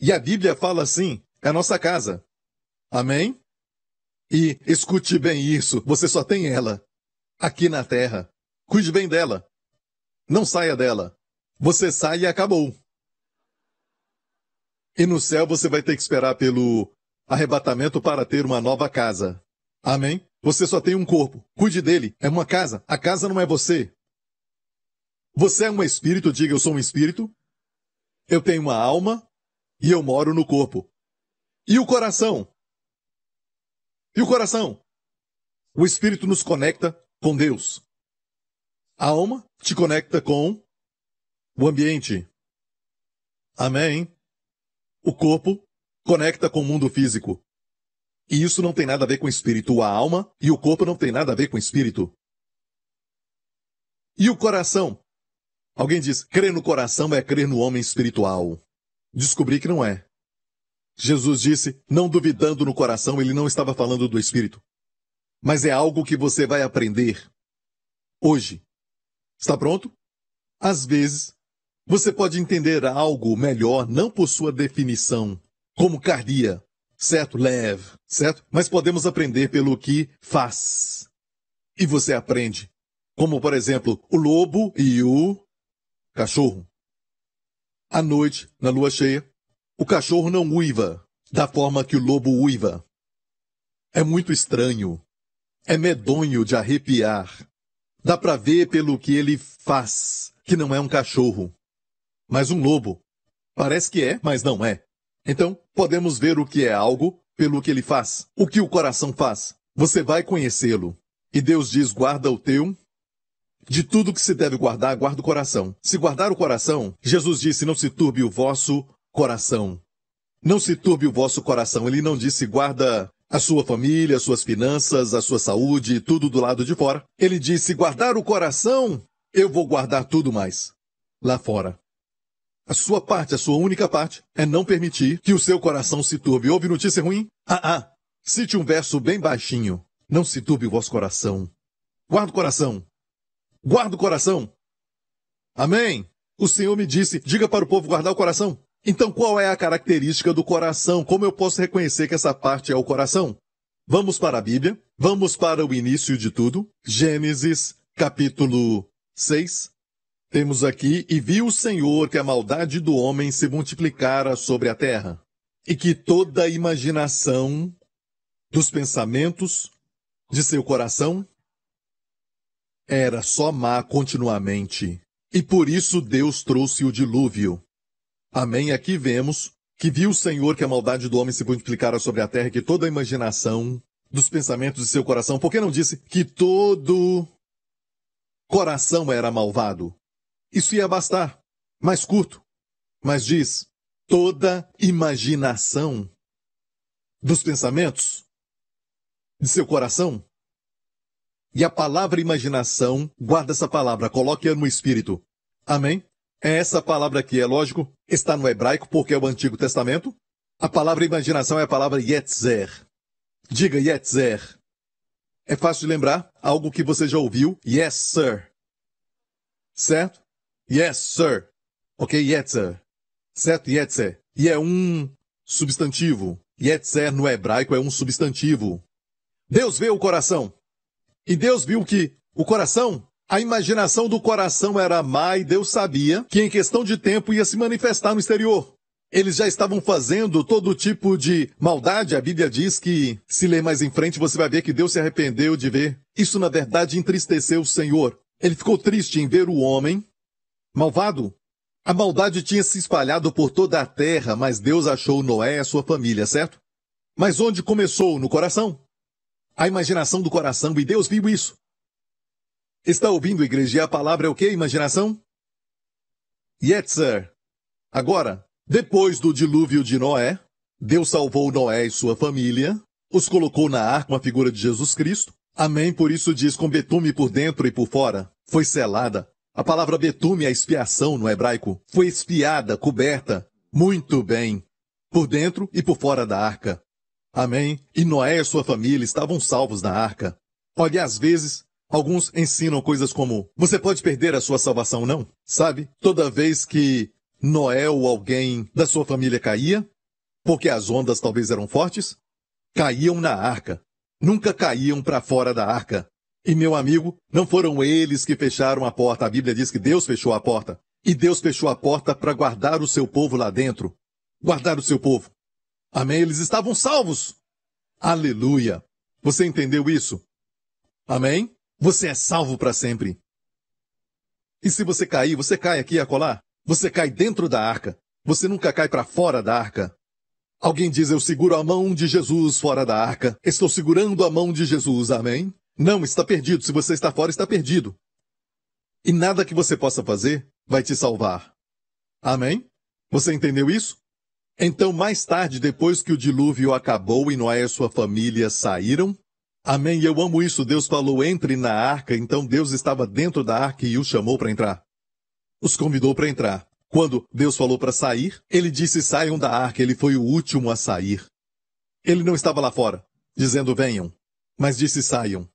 E a Bíblia fala assim, é a nossa casa. Amém? E escute bem isso, você só tem ela aqui na terra. Cuide bem dela. Não saia dela. Você sai e acabou. E no céu você vai ter que esperar pelo arrebatamento para ter uma nova casa. Amém? Você só tem um corpo. Cuide dele. É uma casa. A casa não é você. Você é um espírito, diga eu sou um espírito. Eu tenho uma alma e eu moro no corpo. E o coração? E o coração? O espírito nos conecta com Deus. A alma te conecta com o ambiente. Amém? O corpo conecta com o mundo físico. E isso não tem nada a ver com o espírito. A alma e o corpo não tem nada a ver com o espírito. E o coração? Alguém diz, crer no coração é crer no homem espiritual. Descobri que não é. Jesus disse, não duvidando no coração, ele não estava falando do espírito. Mas é algo que você vai aprender hoje. Está pronto? Às vezes, você pode entender algo melhor não por sua definição, como cardia, certo? Leve, certo? Mas podemos aprender pelo que faz. E você aprende. Como, por exemplo, o lobo e o cachorro. À noite, na lua cheia, o cachorro não uiva da forma que o lobo uiva. É muito estranho. É medonho de arrepiar. Dá para ver pelo que ele faz, que não é um cachorro, mas um lobo. Parece que é, mas não é. Então, podemos ver o que é algo pelo que ele faz. O que o coração faz. Você vai conhecê-lo. E Deus diz: guarda o teu. De tudo que se deve guardar, guarda o coração. Se guardar o coração, Jesus disse: não se turbe o vosso coração. Não se turbe o vosso coração. Ele não disse guarda a sua família, as suas finanças, a sua saúde, tudo do lado de fora. Ele disse: guardar o coração, eu vou guardar tudo mais lá fora. A sua parte, a sua única parte, é não permitir que o seu coração se turbe. Houve notícia ruim? Ah, ah. Cite um verso bem baixinho. Não se turbe o vosso coração. Guarda o coração. Guarda o coração. Amém. O Senhor me disse, diga para o povo guardar o coração. Então, qual é a característica do coração? Como eu posso reconhecer que essa parte é o coração? Vamos para a Bíblia, vamos para o início de tudo. Gênesis, capítulo 6. Temos aqui, e viu o Senhor que a maldade do homem se multiplicara sobre a terra, e que toda a imaginação dos pensamentos de seu coração era só má continuamente. E por isso Deus trouxe o dilúvio Amém. Aqui vemos que viu o Senhor que a maldade do homem se multiplicara sobre a terra, que toda a imaginação dos pensamentos de seu coração, porque não disse que todo coração era malvado? Isso ia bastar. Mais curto. Mas diz toda imaginação dos pensamentos de seu coração. E a palavra imaginação, guarda essa palavra, coloque-a no espírito. Amém? É essa palavra aqui, é lógico, está no hebraico porque é o Antigo Testamento. A palavra imaginação é a palavra Yetzer. Diga Yetzer. É fácil de lembrar, algo que você já ouviu. Yes, sir. Certo? Yes, sir. Ok, Yetzer. Certo, Yetzer. E é um substantivo. Yetzer no hebraico é um substantivo. Deus vê o coração. E Deus viu que o coração a imaginação do coração era má e Deus sabia que em questão de tempo ia se manifestar no exterior. Eles já estavam fazendo todo tipo de maldade. A Bíblia diz que, se ler mais em frente, você vai ver que Deus se arrependeu de ver. Isso, na verdade, entristeceu o Senhor. Ele ficou triste em ver o homem malvado. A maldade tinha se espalhado por toda a terra, mas Deus achou Noé e a sua família, certo? Mas onde começou? No coração. A imaginação do coração, e Deus viu isso. Está ouvindo, igreja? A palavra é o que? Imaginação? Yetzer. Agora, depois do dilúvio de Noé, Deus salvou Noé e sua família, os colocou na arca uma figura de Jesus Cristo. Amém, por isso diz com betume por dentro e por fora. Foi selada. A palavra betume é expiação no hebraico. Foi espiada, coberta. Muito bem. Por dentro e por fora da arca. Amém. E Noé e sua família estavam salvos na arca. Olha, às vezes, Alguns ensinam coisas como: você pode perder a sua salvação, não? Sabe? Toda vez que Noé ou alguém da sua família caía? Porque as ondas talvez eram fortes? Caíam na arca. Nunca caíam para fora da arca. E meu amigo, não foram eles que fecharam a porta. A Bíblia diz que Deus fechou a porta. E Deus fechou a porta para guardar o seu povo lá dentro. Guardar o seu povo. Amém? Eles estavam salvos. Aleluia. Você entendeu isso? Amém? Você é salvo para sempre. E se você cair, você cai aqui a colar? Você cai dentro da arca. Você nunca cai para fora da arca. Alguém diz, eu seguro a mão de Jesus fora da arca. Estou segurando a mão de Jesus, amém? Não, está perdido. Se você está fora, está perdido. E nada que você possa fazer vai te salvar. Amém? Você entendeu isso? Então, mais tarde, depois que o dilúvio acabou e Noé e sua família saíram, Amém. Eu amo isso. Deus falou, entre na arca. Então Deus estava dentro da arca e os chamou para entrar. Os convidou para entrar. Quando Deus falou para sair, ele disse saiam da arca. Ele foi o último a sair. Ele não estava lá fora, dizendo venham, mas disse saiam.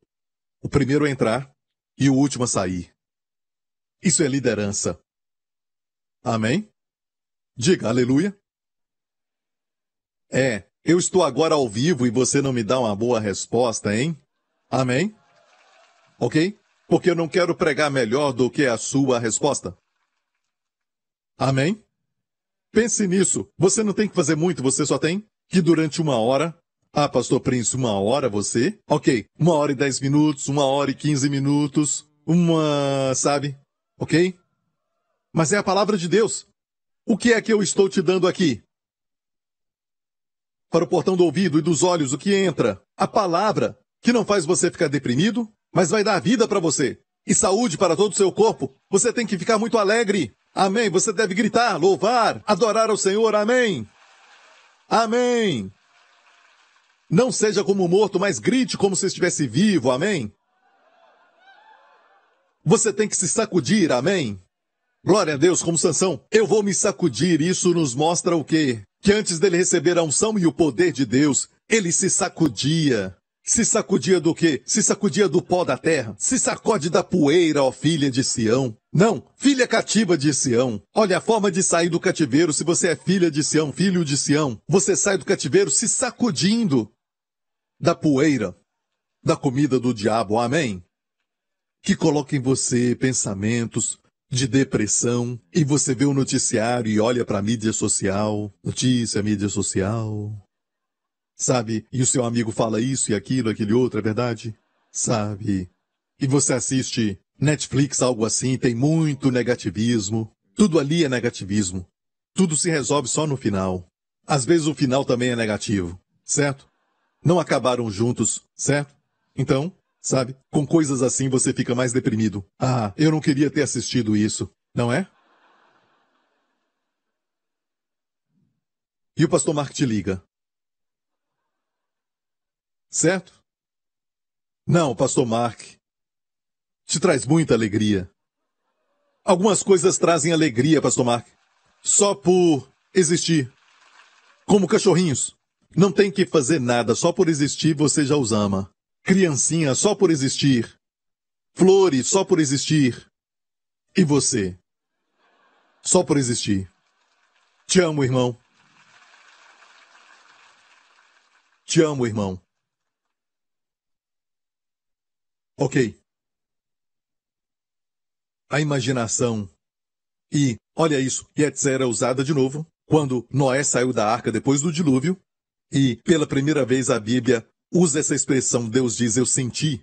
O primeiro a entrar e o último a sair. Isso é liderança. Amém? Diga aleluia. É, eu estou agora ao vivo e você não me dá uma boa resposta, hein? Amém? Ok? Porque eu não quero pregar melhor do que a sua resposta. Amém? Pense nisso. Você não tem que fazer muito, você só tem que durante uma hora. Ah, Pastor Prince, uma hora você? Ok. Uma hora e dez minutos, uma hora e quinze minutos, uma. sabe? Ok? Mas é a palavra de Deus. O que é que eu estou te dando aqui? para o portão do ouvido e dos olhos o que entra. A palavra, que não faz você ficar deprimido, mas vai dar vida para você. E saúde para todo o seu corpo. Você tem que ficar muito alegre. Amém. Você deve gritar, louvar, adorar ao Senhor. Amém. Amém. Não seja como morto, mas grite como se estivesse vivo. Amém. Você tem que se sacudir. Amém. Glória a Deus, como Sansão. Eu vou me sacudir. Isso nos mostra o quê? que antes dele receber a unção e o poder de Deus, ele se sacudia. Se sacudia do quê? Se sacudia do pó da terra. Se sacode da poeira, ó filha de Sião. Não, filha cativa de Sião. Olha a forma de sair do cativeiro. Se você é filha de Sião, filho de Sião, você sai do cativeiro se sacudindo da poeira, da comida do diabo. Amém? Que coloque em você pensamentos, de depressão e você vê o noticiário e olha para a mídia social, notícia, mídia social. Sabe? E o seu amigo fala isso e aquilo, aquele outro, é verdade? Sabe? E você assiste Netflix, algo assim, tem muito negativismo. Tudo ali é negativismo. Tudo se resolve só no final. Às vezes o final também é negativo, certo? Não acabaram juntos, certo? Então, Sabe? Com coisas assim você fica mais deprimido. Ah, eu não queria ter assistido isso, não é? E o pastor Mark te liga. Certo? Não, pastor Mark te traz muita alegria. Algumas coisas trazem alegria, pastor Mark, só por existir. Como cachorrinhos. Não tem que fazer nada, só por existir você já os ama. Criancinha só por existir. Flores só por existir. E você? Só por existir. Te amo, irmão. Te amo, irmão. Ok. A imaginação. E, olha isso, Yetzer era usada de novo quando Noé saiu da arca depois do dilúvio. E, pela primeira vez, a Bíblia usa essa expressão, Deus diz, eu senti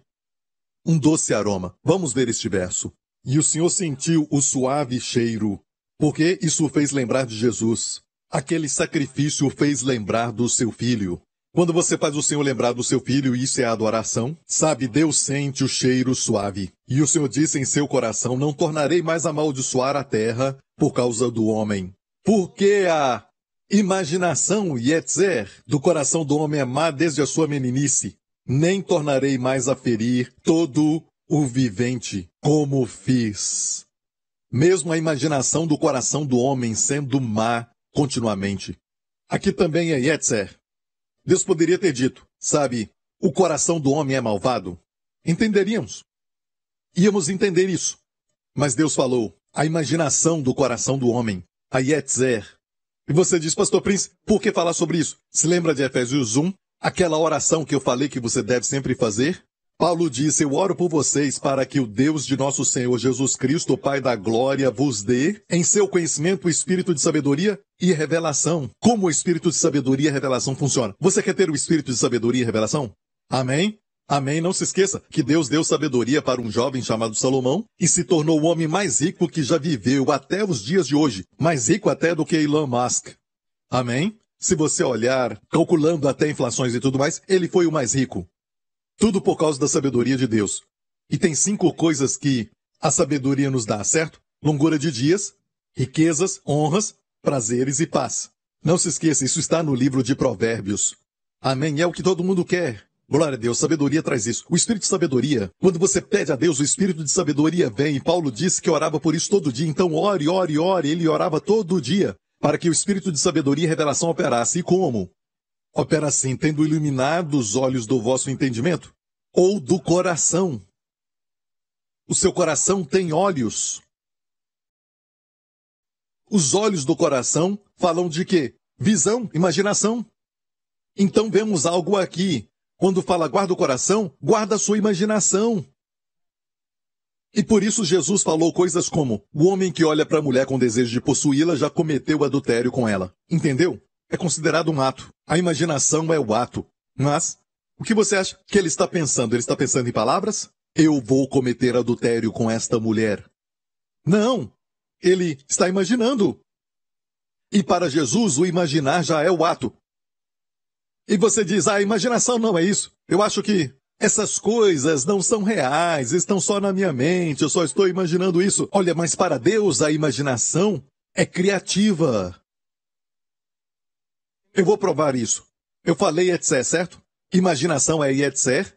um doce aroma. Vamos ver este verso. E o Senhor sentiu o suave cheiro, porque isso o fez lembrar de Jesus. Aquele sacrifício o fez lembrar do seu filho. Quando você faz o Senhor lembrar do seu filho, isso é adoração. Sabe, Deus sente o cheiro suave. E o Senhor disse em seu coração, não tornarei mais amaldiçoar a terra por causa do homem. Porque a Imaginação, Yetzer, do coração do homem amar desde a sua meninice, nem tornarei mais a ferir todo o vivente, como fiz. Mesmo a imaginação do coração do homem sendo má continuamente. Aqui também é Yetzer. Deus poderia ter dito, sabe, o coração do homem é malvado. Entenderíamos. Íamos entender isso. Mas Deus falou, a imaginação do coração do homem a Yetzer. E você diz, Pastor Prince, por que falar sobre isso? Se lembra de Efésios 1? Aquela oração que eu falei que você deve sempre fazer? Paulo disse, eu oro por vocês para que o Deus de nosso Senhor Jesus Cristo, o Pai da Glória, vos dê em seu conhecimento o espírito de sabedoria e revelação. Como o espírito de sabedoria e revelação funciona? Você quer ter o espírito de sabedoria e revelação? Amém? Amém. Não se esqueça que Deus deu sabedoria para um jovem chamado Salomão e se tornou o homem mais rico que já viveu até os dias de hoje. Mais rico até do que Elon Musk. Amém? Se você olhar, calculando até inflações e tudo mais, ele foi o mais rico. Tudo por causa da sabedoria de Deus. E tem cinco coisas que a sabedoria nos dá, certo? Longura de dias, riquezas, honras, prazeres e paz. Não se esqueça, isso está no livro de Provérbios. Amém? É o que todo mundo quer. Glória a Deus, sabedoria traz isso. O espírito de sabedoria, quando você pede a Deus, o espírito de sabedoria vem. E Paulo disse que orava por isso todo dia. Então ore, ore, ore. Ele orava todo dia para que o espírito de sabedoria e revelação operasse. E como? Opera assim, tendo iluminado os olhos do vosso entendimento ou do coração. O seu coração tem olhos. Os olhos do coração falam de quê? Visão, imaginação. Então vemos algo aqui quando fala guarda o coração, guarda a sua imaginação. E por isso Jesus falou coisas como: o homem que olha para a mulher com desejo de possuí-la já cometeu adultério com ela. Entendeu? É considerado um ato. A imaginação é o ato. Mas, o que você acha que ele está pensando? Ele está pensando em palavras? Eu vou cometer adultério com esta mulher. Não! Ele está imaginando. E para Jesus, o imaginar já é o ato. E você diz, ah, imaginação não é isso. Eu acho que essas coisas não são reais, estão só na minha mente, eu só estou imaginando isso. Olha, mas para Deus a imaginação é criativa. Eu vou provar isso. Eu falei etc, certo? Imaginação é etc.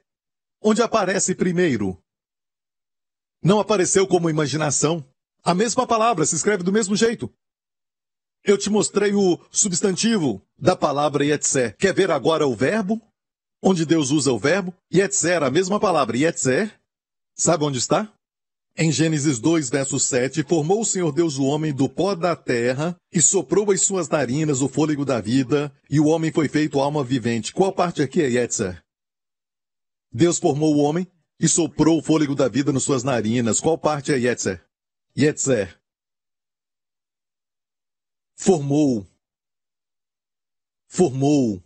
Onde aparece primeiro? Não apareceu como imaginação. A mesma palavra se escreve do mesmo jeito. Eu te mostrei o substantivo da palavra Yetzer. Quer ver agora o verbo? Onde Deus usa o verbo? Yetzer, a mesma palavra. Yetzer, sabe onde está? Em Gênesis 2, verso 7, formou o Senhor Deus o homem do pó da terra e soprou as suas narinas o fôlego da vida, e o homem foi feito alma vivente. Qual parte aqui é Yetzer? Deus formou o homem e soprou o fôlego da vida nas suas narinas. Qual parte é Yetzer? Yetzer formou, formou,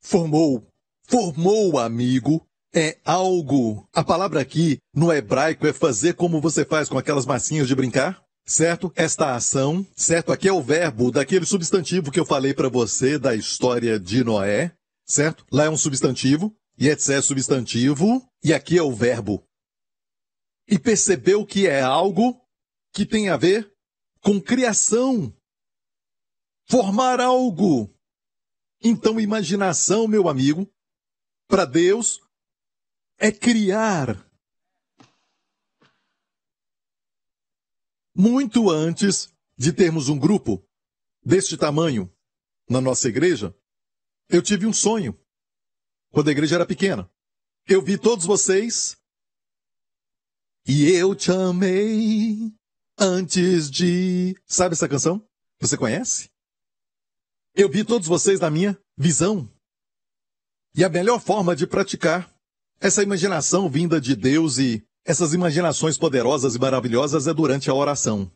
formou, formou, amigo, é algo. A palavra aqui, no hebraico, é fazer como você faz com aquelas massinhas de brincar. Certo? Esta ação, certo? Aqui é o verbo daquele substantivo que eu falei para você da história de Noé, certo? Lá é um substantivo, etc é substantivo, e aqui é o verbo. E percebeu que é algo que tem a ver com criação. Formar algo. Então, imaginação, meu amigo, para Deus é criar. Muito antes de termos um grupo deste tamanho na nossa igreja, eu tive um sonho. Quando a igreja era pequena. Eu vi todos vocês e eu te amei antes de. Sabe essa canção? Você conhece? Eu vi todos vocês na minha visão. E a melhor forma de praticar essa imaginação vinda de Deus e essas imaginações poderosas e maravilhosas é durante a oração.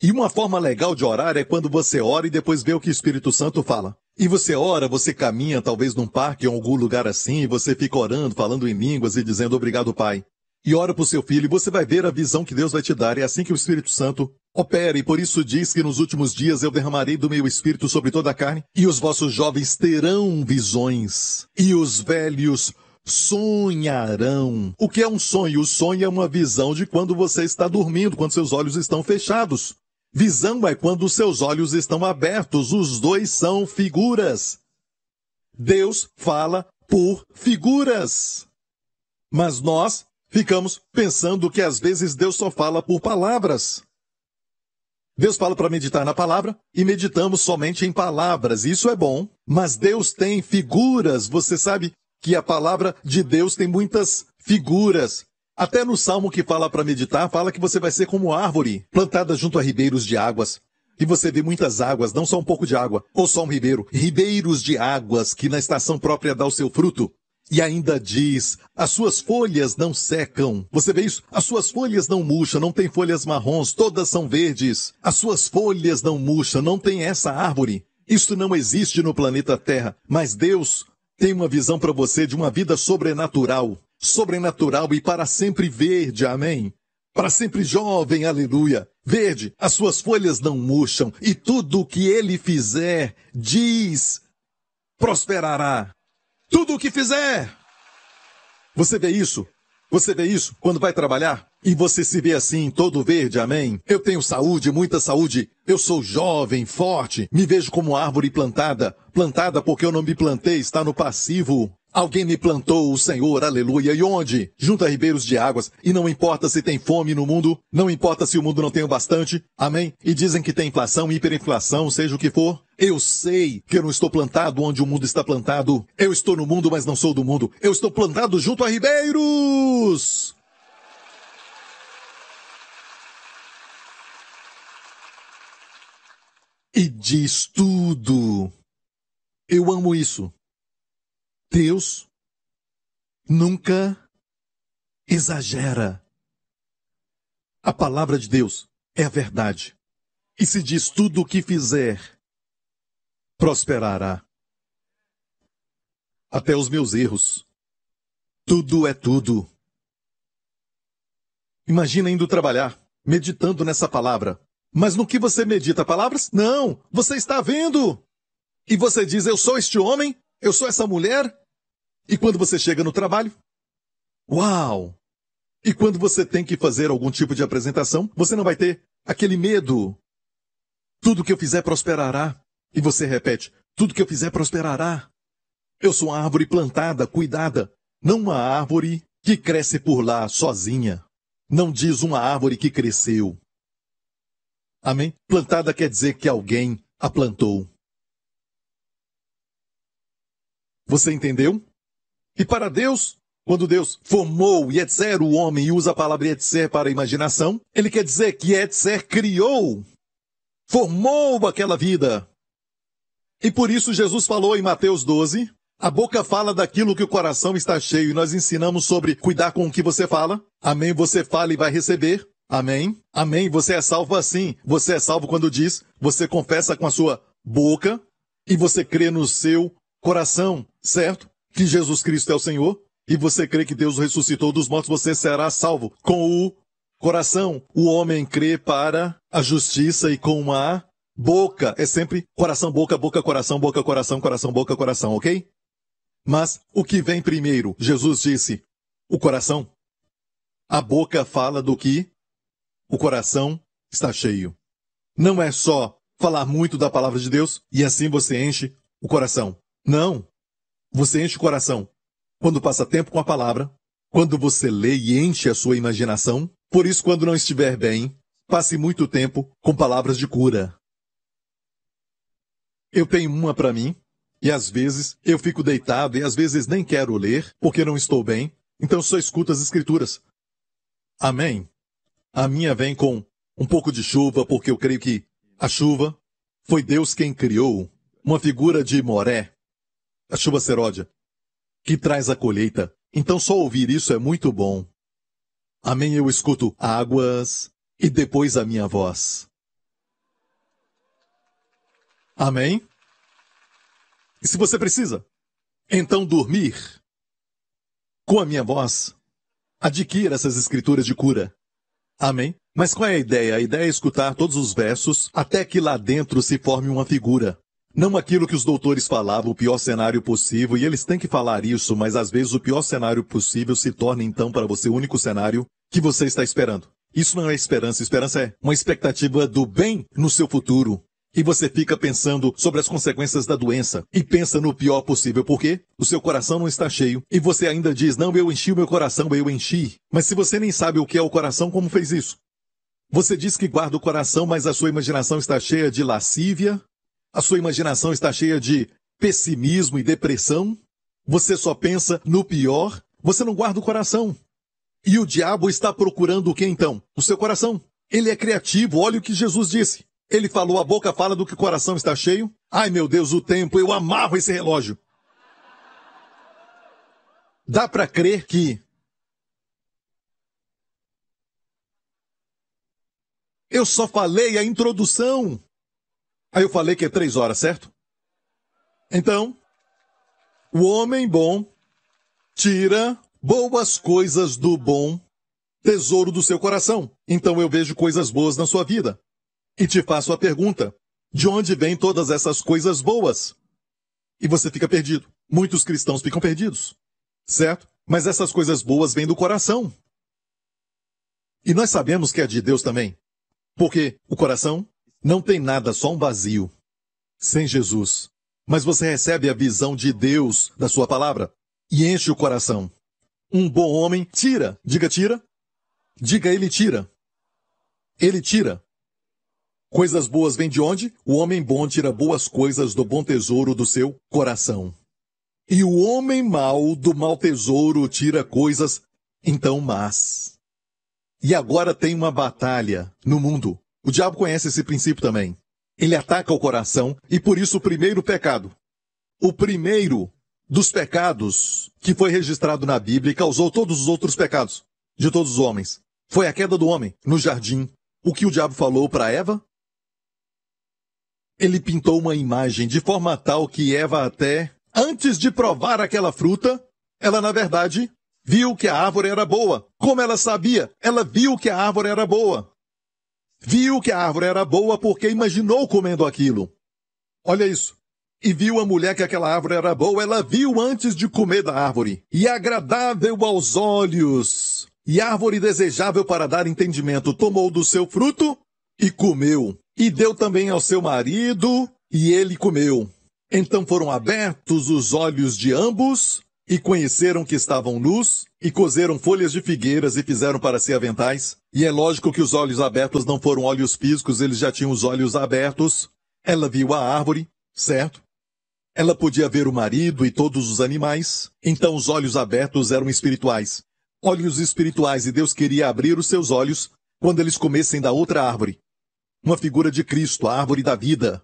E uma forma legal de orar é quando você ora e depois vê o que o Espírito Santo fala. E você ora, você caminha talvez num parque ou algum lugar assim, e você fica orando, falando em línguas e dizendo obrigado, Pai e ora o seu filho, e você vai ver a visão que Deus vai te dar. É assim que o Espírito Santo opera, e por isso diz que nos últimos dias eu derramarei do meu Espírito sobre toda a carne, e os vossos jovens terão visões, e os velhos sonharão. O que é um sonho? O sonho é uma visão de quando você está dormindo, quando seus olhos estão fechados. Visão é quando seus olhos estão abertos. Os dois são figuras. Deus fala por figuras. Mas nós ficamos pensando que às vezes Deus só fala por palavras. Deus fala para meditar na palavra e meditamos somente em palavras. Isso é bom, mas Deus tem figuras. Você sabe que a palavra de Deus tem muitas figuras. Até no salmo que fala para meditar, fala que você vai ser como árvore, plantada junto a ribeiros de águas. E você vê muitas águas, não só um pouco de água, ou só um ribeiro, ribeiros de águas que na estação própria dá o seu fruto. E ainda diz, as suas folhas não secam. Você vê isso? As suas folhas não murcham, não tem folhas marrons, todas são verdes. As suas folhas não murcham, não tem essa árvore. Isto não existe no planeta Terra, mas Deus tem uma visão para você de uma vida sobrenatural. Sobrenatural e para sempre verde, amém? Para sempre jovem, aleluia. Verde, as suas folhas não murcham, e tudo o que ele fizer, diz, prosperará. Tudo o que fizer. Você vê isso? Você vê isso quando vai trabalhar? E você se vê assim, todo verde, amém? Eu tenho saúde, muita saúde. Eu sou jovem, forte. Me vejo como árvore plantada. Plantada porque eu não me plantei, está no passivo. Alguém me plantou, o Senhor, aleluia. E onde? Junto a ribeiros de águas. E não importa se tem fome no mundo, não importa se o mundo não tem o bastante, amém? E dizem que tem inflação, hiperinflação, seja o que for. Eu sei que eu não estou plantado onde o mundo está plantado. Eu estou no mundo, mas não sou do mundo. Eu estou plantado junto a ribeiros. E diz tudo. Eu amo isso. Deus nunca exagera. A palavra de Deus é a verdade. E se diz tudo o que fizer, prosperará. Até os meus erros. Tudo é tudo. Imagina indo trabalhar, meditando nessa palavra. Mas no que você medita palavras? Não, você está vendo. E você diz, eu sou este homem, eu sou essa mulher. E quando você chega no trabalho? Uau! E quando você tem que fazer algum tipo de apresentação, você não vai ter aquele medo. Tudo que eu fizer prosperará. E você repete, tudo que eu fizer prosperará. Eu sou uma árvore plantada, cuidada, não uma árvore que cresce por lá sozinha. Não diz uma árvore que cresceu. Amém? Plantada quer dizer que alguém a plantou. Você entendeu? E para Deus, quando Deus formou Yetzer, o homem, e usa a palavra Yetzer para a imaginação, ele quer dizer que Yetzer criou, formou aquela vida. E por isso Jesus falou em Mateus 12, a boca fala daquilo que o coração está cheio, e nós ensinamos sobre cuidar com o que você fala. Amém, você fala e vai receber. Amém, amém, você é salvo assim. Você é salvo quando diz, você confessa com a sua boca, e você crê no seu coração, certo? Que Jesus Cristo é o Senhor, e você crê que Deus ressuscitou dos mortos, você será salvo com o coração. O homem crê para a justiça e com a boca. É sempre coração, boca, boca, coração, boca, coração, coração, boca, coração, ok? Mas o que vem primeiro? Jesus disse, o coração. A boca fala do que o coração está cheio. Não é só falar muito da palavra de Deus e assim você enche o coração. Não. Você enche o coração quando passa tempo com a palavra, quando você lê e enche a sua imaginação. Por isso, quando não estiver bem, passe muito tempo com palavras de cura. Eu tenho uma para mim, e às vezes eu fico deitado e às vezes nem quero ler, porque não estou bem, então só escuto as escrituras. Amém. A minha vem com um pouco de chuva, porque eu creio que a chuva foi Deus quem criou uma figura de Moré, a chuva seródia, que traz a colheita. Então só ouvir isso é muito bom. Amém, eu escuto águas e depois a minha voz. Amém? E se você precisa, então dormir com a minha voz, adquira essas escrituras de cura. Amém? Mas qual é a ideia? A ideia é escutar todos os versos até que lá dentro se forme uma figura. Não aquilo que os doutores falavam, o pior cenário possível, e eles têm que falar isso, mas às vezes o pior cenário possível se torna então para você o único cenário que você está esperando. Isso não é esperança, esperança é uma expectativa do bem no seu futuro. E você fica pensando sobre as consequências da doença e pensa no pior possível, porque o seu coração não está cheio e você ainda diz: Não, eu enchi o meu coração, eu enchi. Mas se você nem sabe o que é o coração, como fez isso? Você diz que guarda o coração, mas a sua imaginação está cheia de lascívia, a sua imaginação está cheia de pessimismo e depressão? Você só pensa no pior? Você não guarda o coração. E o diabo está procurando o que então? O seu coração. Ele é criativo, olha o que Jesus disse. Ele falou, a boca fala do que o coração está cheio. Ai meu Deus, o tempo, eu amarro esse relógio. Dá para crer que eu só falei a introdução. Aí eu falei que é três horas, certo? Então, o homem bom tira boas coisas do bom tesouro do seu coração. Então eu vejo coisas boas na sua vida. E te faço a pergunta: de onde vêm todas essas coisas boas? E você fica perdido. Muitos cristãos ficam perdidos. Certo? Mas essas coisas boas vêm do coração. E nós sabemos que é de Deus também. Porque o coração não tem nada, só um vazio. Sem Jesus. Mas você recebe a visão de Deus da sua palavra e enche o coração. Um bom homem tira. Diga tira. Diga ele tira. Ele tira. Coisas boas vêm de onde? O homem bom tira boas coisas do bom tesouro do seu coração. E o homem mau do mau tesouro tira coisas então más. E agora tem uma batalha no mundo. O diabo conhece esse princípio também. Ele ataca o coração e por isso o primeiro pecado. O primeiro dos pecados que foi registrado na Bíblia e causou todos os outros pecados de todos os homens. Foi a queda do homem no jardim. O que o diabo falou para Eva? Ele pintou uma imagem de forma tal que Eva até antes de provar aquela fruta, ela na verdade viu que a árvore era boa. Como ela sabia? Ela viu que a árvore era boa. Viu que a árvore era boa porque imaginou comendo aquilo. Olha isso. E viu a mulher que aquela árvore era boa, ela viu antes de comer da árvore. E agradável aos olhos. E árvore desejável para dar entendimento. Tomou do seu fruto e comeu. E deu também ao seu marido, e ele comeu. Então foram abertos os olhos de ambos, e conheceram que estavam nus, e cozeram folhas de figueiras e fizeram para si aventais. E é lógico que os olhos abertos não foram olhos físicos, eles já tinham os olhos abertos. Ela viu a árvore, certo? Ela podia ver o marido e todos os animais. Então os olhos abertos eram espirituais. Olhos espirituais, e Deus queria abrir os seus olhos quando eles comessem da outra árvore. Uma figura de Cristo, a árvore da vida.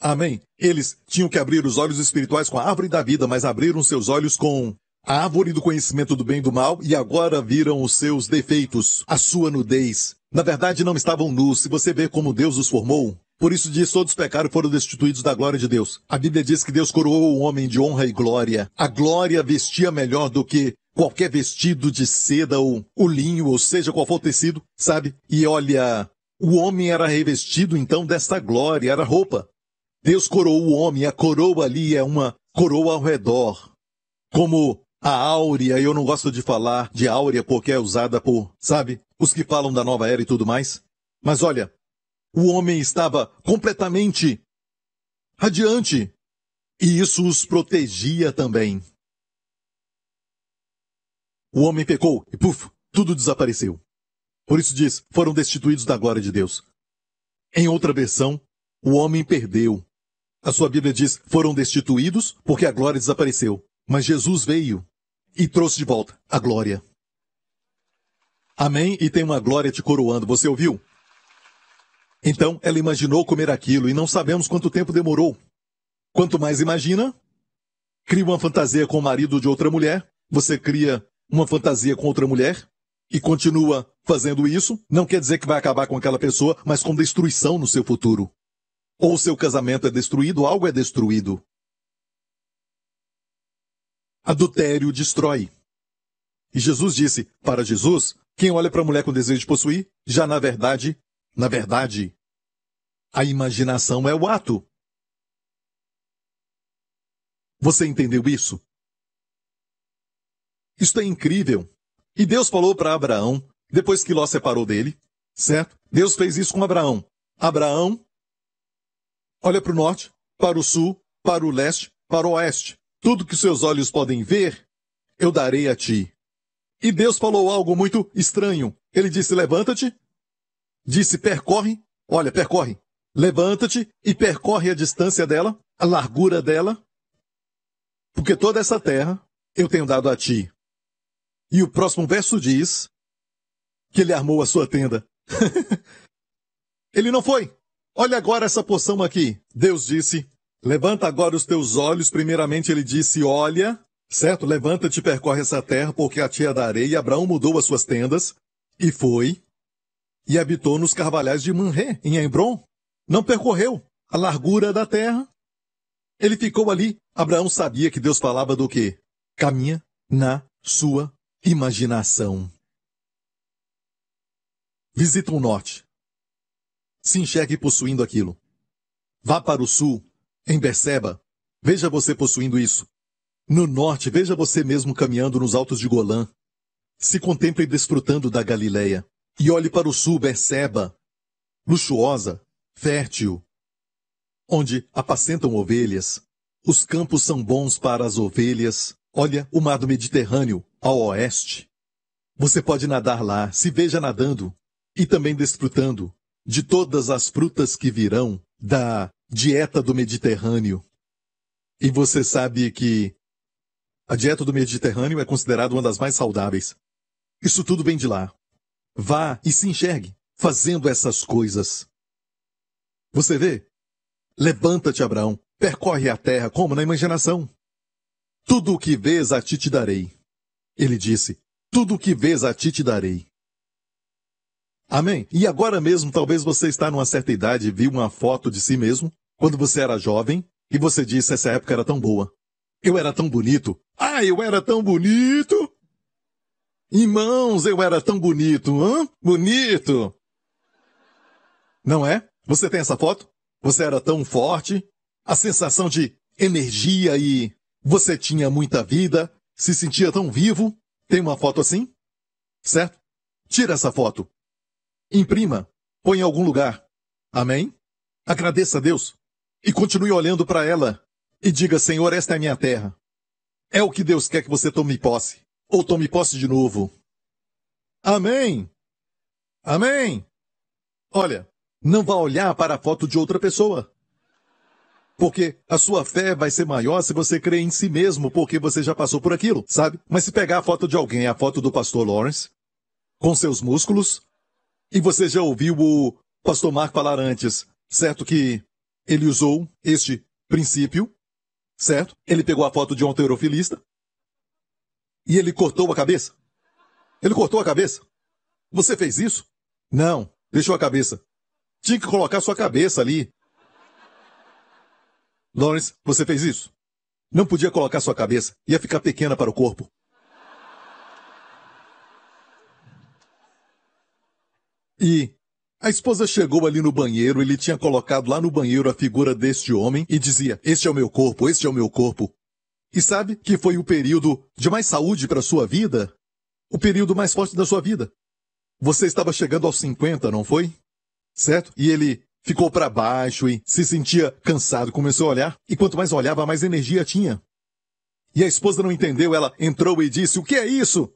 Amém. Eles tinham que abrir os olhos espirituais com a árvore da vida, mas abriram seus olhos com a árvore do conhecimento do bem e do mal e agora viram os seus defeitos, a sua nudez. Na verdade, não estavam nus. Se você vê como Deus os formou, por isso diz, todos pecaram e foram destituídos da glória de Deus. A Bíblia diz que Deus coroou o homem de honra e glória. A glória vestia melhor do que qualquer vestido de seda ou o linho, ou seja, qual for o tecido, sabe? E olha, o homem era revestido então desta glória, era roupa. Deus coroou o homem, a coroa ali é uma coroa ao redor. Como a áurea, eu não gosto de falar de áurea porque é usada por, sabe, os que falam da nova era e tudo mais. Mas olha, o homem estava completamente radiante. E isso os protegia também. O homem pecou e, puf, tudo desapareceu. Por isso diz, foram destituídos da glória de Deus. Em outra versão, o homem perdeu. A sua Bíblia diz, foram destituídos porque a glória desapareceu. Mas Jesus veio e trouxe de volta a glória. Amém? E tem uma glória te coroando. Você ouviu? Então ela imaginou comer aquilo e não sabemos quanto tempo demorou. Quanto mais imagina, cria uma fantasia com o marido de outra mulher, você cria uma fantasia com outra mulher e continua fazendo isso, não quer dizer que vai acabar com aquela pessoa, mas com destruição no seu futuro. Ou seu casamento é destruído, algo é destruído. Adultério destrói. E Jesus disse, para Jesus, quem olha para a mulher com desejo de possuir, já na verdade, na verdade, a imaginação é o ato. Você entendeu isso? Isto é incrível. E Deus falou para Abraão, depois que Ló separou dele, certo? Deus fez isso com Abraão. Abraão Olha para o norte, para o sul, para o leste, para o oeste. Tudo que seus olhos podem ver, eu darei a ti. E Deus falou algo muito estranho. Ele disse: Levanta-te. Disse: Percorre. Olha, percorre. Levanta-te e percorre a distância dela, a largura dela. Porque toda essa terra eu tenho dado a ti. E o próximo verso diz que ele armou a sua tenda. ele não foi. Olha agora essa poção aqui. Deus disse: Levanta agora os teus olhos. Primeiramente ele disse: Olha, certo? Levanta-te e percorre essa terra, porque a ti a darei. E Abraão mudou as suas tendas e foi e habitou nos carvalhais de Manré, em Hebron. Não percorreu a largura da terra. Ele ficou ali. Abraão sabia que Deus falava do quê? Caminha na sua imaginação. Visita o norte. Se enxergue possuindo aquilo. Vá para o sul, em Berseba. Veja você possuindo isso. No norte, veja você mesmo caminhando nos altos de Golã. Se contemple desfrutando da Galileia. E olhe para o sul, Berseba. Luxuosa, fértil, onde apacentam ovelhas. Os campos são bons para as ovelhas. Olha o mar do Mediterrâneo, ao oeste. Você pode nadar lá, se veja nadando e também desfrutando de todas as frutas que virão da dieta do Mediterrâneo. E você sabe que a dieta do Mediterrâneo é considerada uma das mais saudáveis. Isso tudo vem de lá. Vá e se enxergue fazendo essas coisas. Você vê? Levanta-te, Abraão, percorre a terra como na imaginação. Tudo o que vês a ti te darei. Ele disse, tudo o que vês a ti te darei. Amém? E agora mesmo, talvez você está numa certa idade e viu uma foto de si mesmo, quando você era jovem, e você disse, essa época era tão boa. Eu era tão bonito. Ah, eu era tão bonito! Irmãos, eu era tão bonito, hã? Bonito! Não é? Você tem essa foto? Você era tão forte, a sensação de energia e você tinha muita vida, se sentia tão vivo. Tem uma foto assim? Certo? Tira essa foto. Imprima. Põe em algum lugar. Amém? Agradeça a Deus. E continue olhando para ela. E diga, Senhor, esta é minha terra. É o que Deus quer que você tome posse. Ou tome posse de novo. Amém. Amém. Olha, não vá olhar para a foto de outra pessoa. Porque a sua fé vai ser maior se você crê em si mesmo, porque você já passou por aquilo, sabe? Mas se pegar a foto de alguém, a foto do pastor Lawrence, com seus músculos, e você já ouviu o pastor Mark falar antes, certo que ele usou este princípio, certo? Ele pegou a foto de um alterofilista e ele cortou a cabeça. Ele cortou a cabeça. Você fez isso? Não, deixou a cabeça. Tinha que colocar sua cabeça ali. Lawrence, você fez isso? Não podia colocar sua cabeça. Ia ficar pequena para o corpo. E a esposa chegou ali no banheiro, ele tinha colocado lá no banheiro a figura deste homem e dizia: Este é o meu corpo, este é o meu corpo. E sabe que foi o período de mais saúde para a sua vida? O período mais forte da sua vida. Você estava chegando aos 50, não foi? certo? E ele ficou para baixo e se sentia cansado, começou a olhar, e quanto mais olhava, mais energia tinha. E a esposa não entendeu, ela entrou e disse: O que é isso?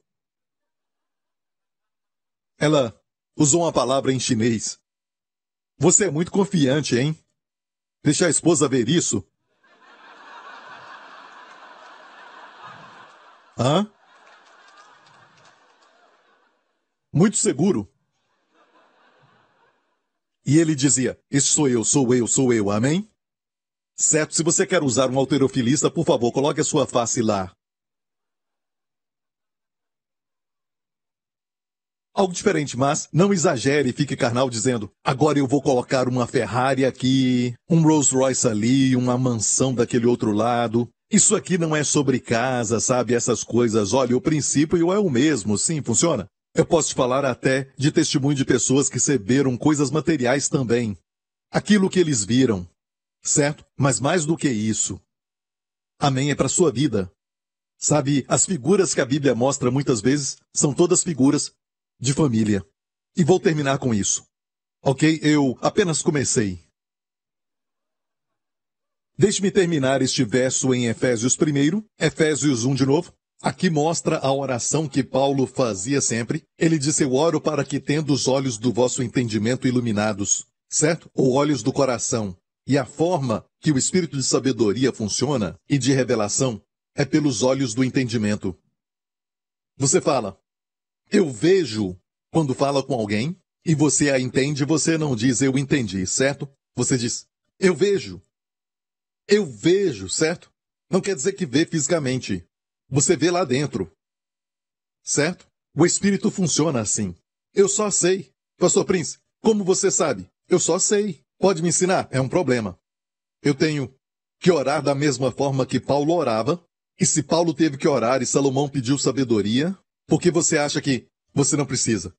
Ela usou uma palavra em chinês. Você é muito confiante, hein? Deixa a esposa ver isso. Hã? Muito seguro. E ele dizia: Este sou eu, sou eu, sou eu, amém? Certo, se você quer usar um alterofilista, por favor, coloque a sua face lá. Algo diferente, mas não exagere e fique carnal dizendo: agora eu vou colocar uma Ferrari aqui, um Rolls Royce ali, uma mansão daquele outro lado. Isso aqui não é sobre casa, sabe? Essas coisas. Olha, o princípio é o mesmo, sim, funciona. Eu posso te falar até de testemunho de pessoas que receberam coisas materiais também. Aquilo que eles viram. Certo? Mas mais do que isso. Amém é para sua vida. Sabe, as figuras que a Bíblia mostra muitas vezes são todas figuras de família. E vou terminar com isso. Ok? Eu apenas comecei. Deixe-me terminar este verso em Efésios 1, Efésios 1 de novo. Aqui mostra a oração que Paulo fazia sempre. Ele disse, eu oro para que tendo os olhos do vosso entendimento iluminados, certo? Ou olhos do coração. E a forma que o espírito de sabedoria funciona e de revelação é pelos olhos do entendimento. Você fala, eu vejo quando fala com alguém e você a entende, você não diz eu entendi, certo? Você diz, eu vejo. Eu vejo, certo? Não quer dizer que vê fisicamente. Você vê lá dentro. Certo? O espírito funciona assim. Eu só sei. Pastor Prince, como você sabe? Eu só sei. Pode me ensinar? É um problema. Eu tenho que orar da mesma forma que Paulo orava. E se Paulo teve que orar e Salomão pediu sabedoria, por que você acha que você não precisa?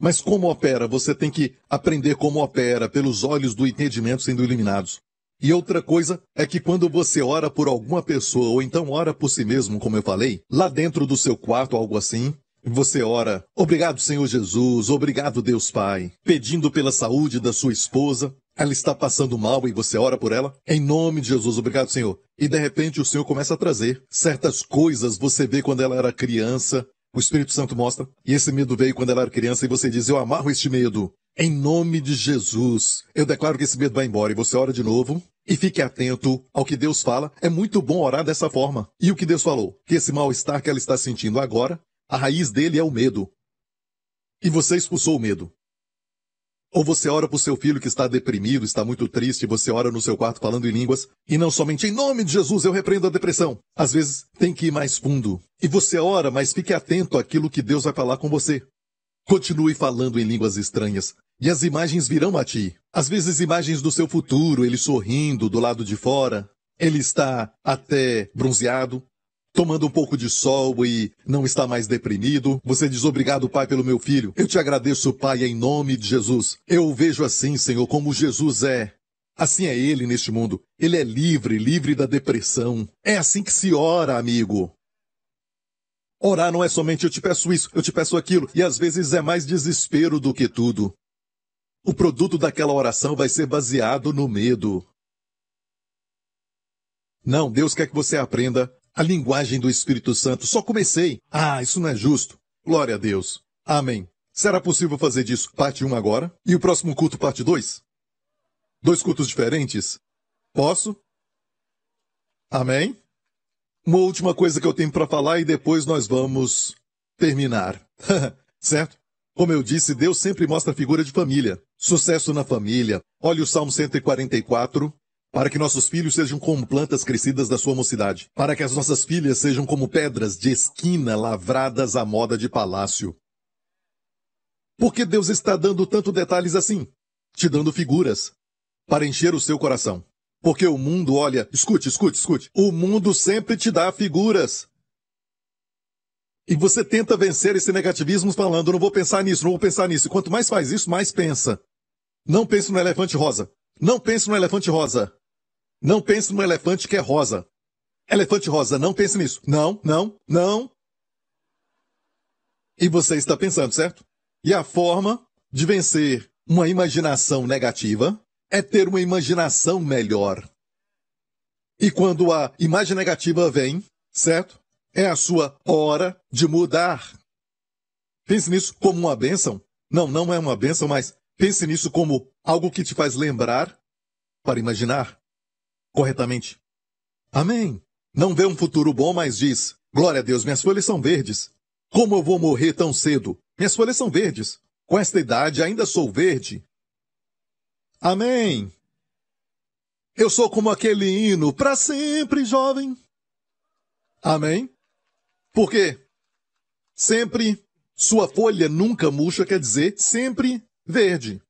Mas como opera? Você tem que aprender como opera pelos olhos do entendimento sendo iluminados. E outra coisa é que quando você ora por alguma pessoa ou então ora por si mesmo, como eu falei, lá dentro do seu quarto, algo assim, você ora, obrigado Senhor Jesus, obrigado Deus Pai, pedindo pela saúde da sua esposa, ela está passando mal e você ora por ela? Em nome de Jesus, obrigado Senhor. E de repente o Senhor começa a trazer certas coisas, você vê quando ela era criança, o Espírito Santo mostra, e esse medo veio quando ela era criança e você diz, eu amarro este medo. Em nome de Jesus, eu declaro que esse medo vai embora e você ora de novo. E fique atento ao que Deus fala. É muito bom orar dessa forma. E o que Deus falou? Que esse mal-estar que ela está sentindo agora, a raiz dele é o medo. E você expulsou o medo. Ou você ora para o seu filho que está deprimido, está muito triste, você ora no seu quarto falando em línguas, e não somente em nome de Jesus eu repreendo a depressão. Às vezes tem que ir mais fundo. E você ora, mas fique atento àquilo que Deus vai falar com você. Continue falando em línguas estranhas. E as imagens virão a ti. Às vezes imagens do seu futuro, ele sorrindo do lado de fora. Ele está até bronzeado, tomando um pouco de sol e não está mais deprimido. Você diz obrigado, Pai, pelo meu filho. Eu te agradeço, Pai, em nome de Jesus. Eu o vejo assim, Senhor, como Jesus é. Assim é ele neste mundo. Ele é livre, livre da depressão. É assim que se ora, amigo. Orar não é somente eu te peço isso, eu te peço aquilo, e às vezes é mais desespero do que tudo. O produto daquela oração vai ser baseado no medo. Não, Deus quer que você aprenda a linguagem do Espírito Santo. Só comecei. Ah, isso não é justo. Glória a Deus. Amém. Será possível fazer disso parte 1 agora? E o próximo culto parte 2? Dois cultos diferentes? Posso? Amém? Uma última coisa que eu tenho para falar e depois nós vamos terminar. certo? Como eu disse, Deus sempre mostra a figura de família. Sucesso na família. Olhe o Salmo 144. Para que nossos filhos sejam como plantas crescidas da sua mocidade. Para que as nossas filhas sejam como pedras de esquina lavradas à moda de palácio. Por que Deus está dando tanto detalhes assim? Te dando figuras. Para encher o seu coração. Porque o mundo, olha, escute, escute, escute. O mundo sempre te dá figuras. E você tenta vencer esse negativismo falando, não vou pensar nisso, não vou pensar nisso. Quanto mais faz isso, mais pensa. Não pense no elefante rosa. Não pense no elefante rosa. Não pense no elefante que é rosa. Elefante rosa, não pense nisso. Não, não, não. E você está pensando, certo? E a forma de vencer uma imaginação negativa é ter uma imaginação melhor. E quando a imagem negativa vem, certo? É a sua hora de mudar. Pense nisso como uma bênção. Não, não é uma bênção, mas pense nisso como algo que te faz lembrar para imaginar corretamente. Amém. Não vê um futuro bom, mas diz: Glória a Deus, minhas folhas são verdes. Como eu vou morrer tão cedo? Minhas folhas são verdes. Com esta idade ainda sou verde. Amém. Eu sou como aquele hino, para sempre jovem. Amém. Porque sempre sua folha nunca murcha quer dizer sempre verde.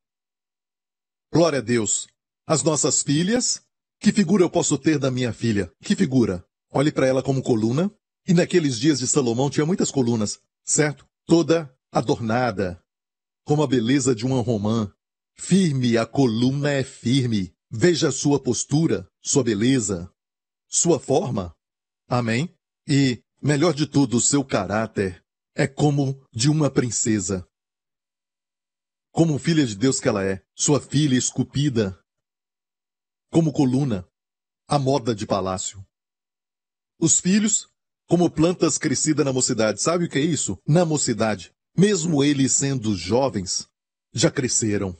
Glória a Deus. As nossas filhas, que figura eu posso ter da minha filha? Que figura? Olhe para ela como coluna. E naqueles dias de Salomão tinha muitas colunas, certo? Toda adornada, como a beleza de uma romã. Firme, a coluna é firme. Veja sua postura, sua beleza, sua forma. Amém? E Melhor de tudo, seu caráter é como de uma princesa. Como filha de Deus que ela é, sua filha esculpida, como coluna, a moda de palácio. Os filhos, como plantas crescidas na mocidade. Sabe o que é isso? Na mocidade, mesmo eles sendo jovens, já cresceram.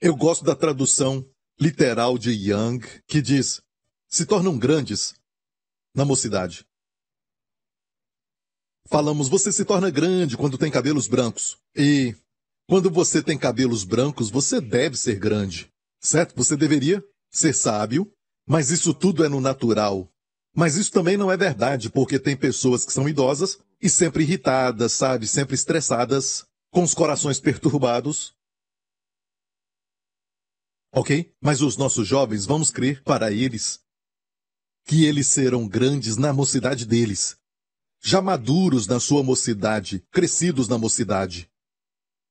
Eu gosto da tradução literal de Young, que diz: se tornam grandes na mocidade. falamos você se torna grande quando tem cabelos brancos. E quando você tem cabelos brancos, você deve ser grande. Certo? Você deveria ser sábio, mas isso tudo é no natural. Mas isso também não é verdade, porque tem pessoas que são idosas e sempre irritadas, sabe? Sempre estressadas, com os corações perturbados. Ok? Mas os nossos jovens, vamos crer para eles que eles serão grandes na mocidade deles, já maduros na sua mocidade, crescidos na mocidade.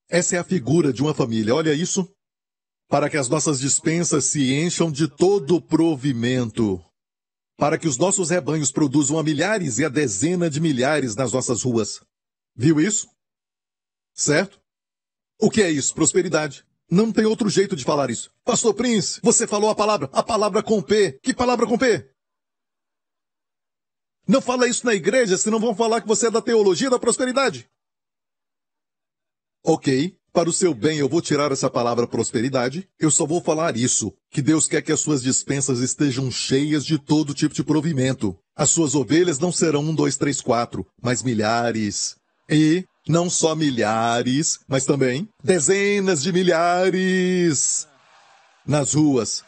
Essa é a figura de uma família, olha isso. Para que as nossas dispensas se encham de todo provimento. Para que os nossos rebanhos produzam a milhares e a dezena de milhares nas nossas ruas. Viu isso? Certo? O que é isso? Prosperidade. Não tem outro jeito de falar isso. Pastor Prince, você falou a palavra, a palavra com P. Que palavra com P? Não fala isso na igreja, senão vão falar que você é da teologia da prosperidade. Ok, para o seu bem eu vou tirar essa palavra prosperidade. Eu só vou falar isso, que Deus quer que as suas dispensas estejam cheias de todo tipo de provimento. As suas ovelhas não serão um, dois, três, quatro, mas milhares. E não só milhares, mas também dezenas de milhares nas ruas.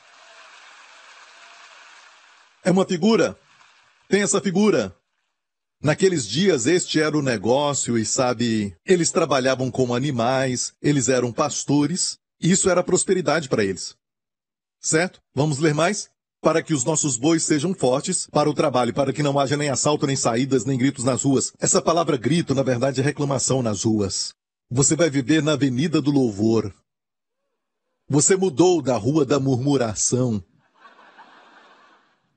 É uma figura tem essa figura. Naqueles dias este era o negócio e sabe, eles trabalhavam como animais, eles eram pastores, isso era prosperidade para eles. Certo? Vamos ler mais? Para que os nossos bois sejam fortes para o trabalho, para que não haja nem assalto, nem saídas, nem gritos nas ruas. Essa palavra grito, na verdade, é reclamação nas ruas. Você vai viver na avenida do louvor. Você mudou da rua da murmuração,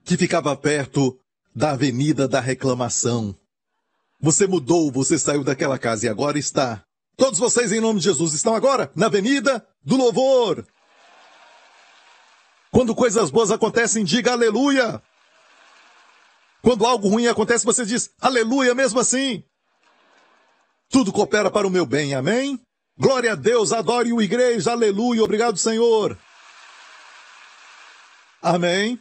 que ficava perto da avenida da reclamação. Você mudou, você saiu daquela casa e agora está. Todos vocês, em nome de Jesus, estão agora na avenida do louvor. Quando coisas boas acontecem, diga aleluia. Quando algo ruim acontece, você diz aleluia mesmo assim. Tudo coopera para o meu bem, amém? Glória a Deus, adore o igreja, aleluia, obrigado Senhor. Amém.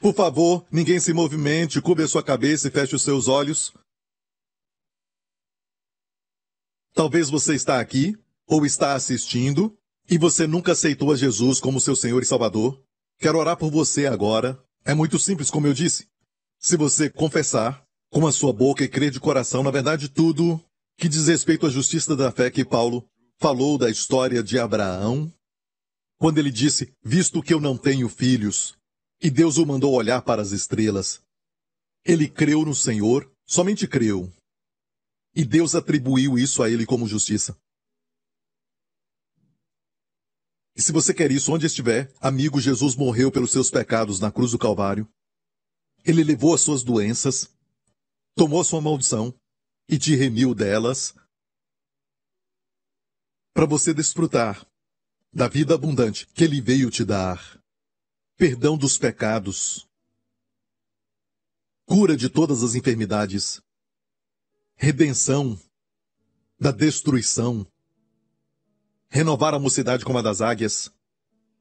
Por favor, ninguém se movimente, cubra sua cabeça e feche os seus olhos. Talvez você está aqui, ou está assistindo, e você nunca aceitou a Jesus como seu Senhor e Salvador. Quero orar por você agora. É muito simples, como eu disse. Se você confessar com a sua boca e crer de coração, na verdade, tudo que diz respeito à justiça da fé que Paulo falou da história de Abraão, quando ele disse, visto que eu não tenho filhos, e Deus o mandou olhar para as estrelas. Ele creu no Senhor, somente creu. E Deus atribuiu isso a ele como justiça. E se você quer isso, onde estiver, amigo, Jesus morreu pelos seus pecados na cruz do Calvário. Ele levou as suas doenças, tomou sua maldição e te remiu delas para você desfrutar da vida abundante que ele veio te dar perdão dos pecados, cura de todas as enfermidades, redenção da destruição, renovar a mocidade como a das águias.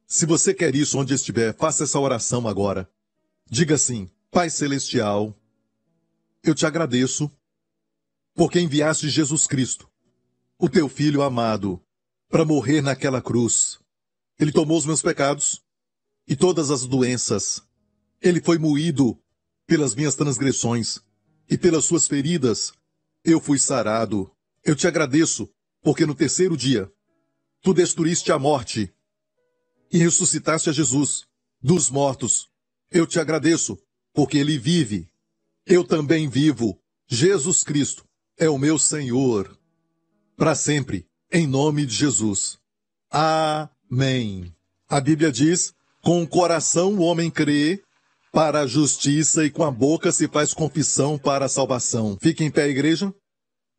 Se você quer isso onde estiver, faça essa oração agora. Diga assim: Pai Celestial, eu te agradeço porque enviaste Jesus Cristo, o teu Filho amado, para morrer naquela cruz. Ele tomou os meus pecados, e todas as doenças. Ele foi moído pelas minhas transgressões, e pelas suas feridas eu fui sarado. Eu te agradeço, porque no terceiro dia tu destruíste a morte e ressuscitaste a Jesus dos mortos. Eu te agradeço, porque ele vive. Eu também vivo. Jesus Cristo é o meu Senhor. Para sempre, em nome de Jesus. Amém. A Bíblia diz com o coração o homem crê para a justiça e com a boca se faz confissão para a salvação. Fique em pé, igreja.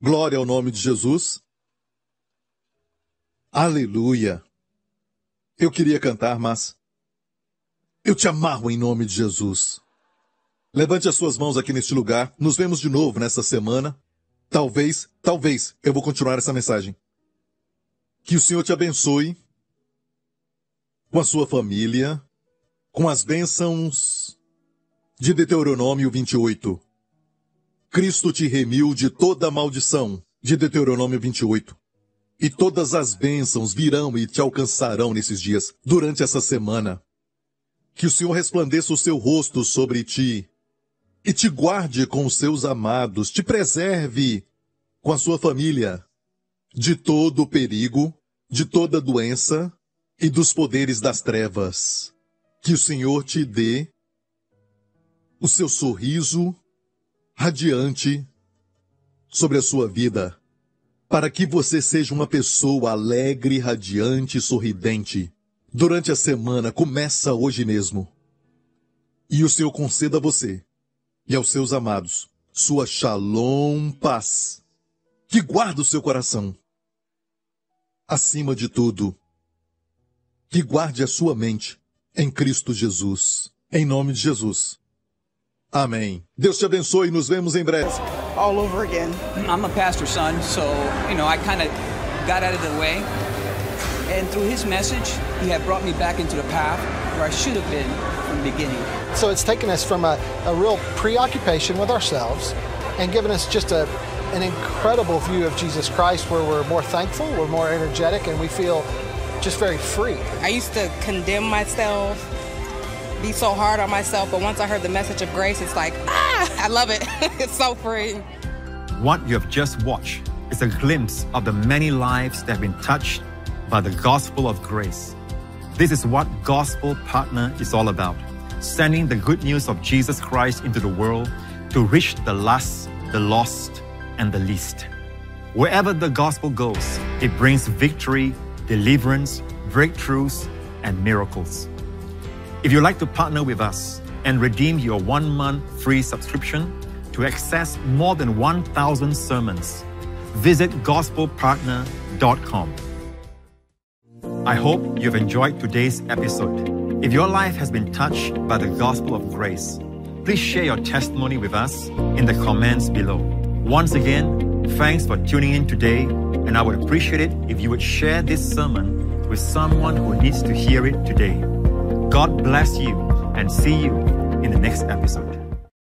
Glória ao nome de Jesus. Aleluia. Eu queria cantar, mas eu te amarro em nome de Jesus. Levante as suas mãos aqui neste lugar. Nos vemos de novo nessa semana. Talvez, talvez, eu vou continuar essa mensagem. Que o Senhor te abençoe com a sua família, com as bênçãos de Deuteronômio 28. Cristo te remiu de toda maldição, de Deuteronômio 28. E todas as bênçãos virão e te alcançarão nesses dias, durante essa semana. Que o Senhor resplandeça o seu rosto sobre ti e te guarde com os seus amados, te preserve com a sua família de todo perigo, de toda doença e dos poderes das trevas. Que o Senhor te dê o seu sorriso radiante sobre a sua vida, para que você seja uma pessoa alegre, radiante e sorridente. Durante a semana, começa hoje mesmo. E o Senhor conceda a você e aos seus amados sua shalom paz, que guarda o seu coração. Acima de tudo, que guarde a sua mente em Cristo Jesus. Em nome de Jesus. Amém. Deus te abençoe e nos vemos em breve. All over again. I'm a pastor's son, so, you know, I kind of got out of the way. And through his message, he had brought me back into the path where I should have been from the beginning. So it's taken us from a, a real preoccupation with ourselves and given us just a, an incredible view of Jesus Christ where we're more thankful, we're more energetic, and we feel just very free. I used to condemn myself, be so hard on myself, but once I heard the message of grace, it's like, ah, I love it. it's so free. What you have just watched is a glimpse of the many lives that have been touched by the gospel of grace. This is what Gospel Partner is all about sending the good news of Jesus Christ into the world to reach the last, the lost, and the least. Wherever the gospel goes, it brings victory, deliverance, breakthroughs, and miracles. If you'd like to partner with us and redeem your one month free subscription to access more than 1,000 sermons, visit gospelpartner.com. I hope you've enjoyed today's episode. If your life has been touched by the gospel of grace, please share your testimony with us in the comments below. Once again, thanks for tuning in today, and I would appreciate it if you would share this sermon with someone who needs to hear it today. God bless you and see you in the next episode.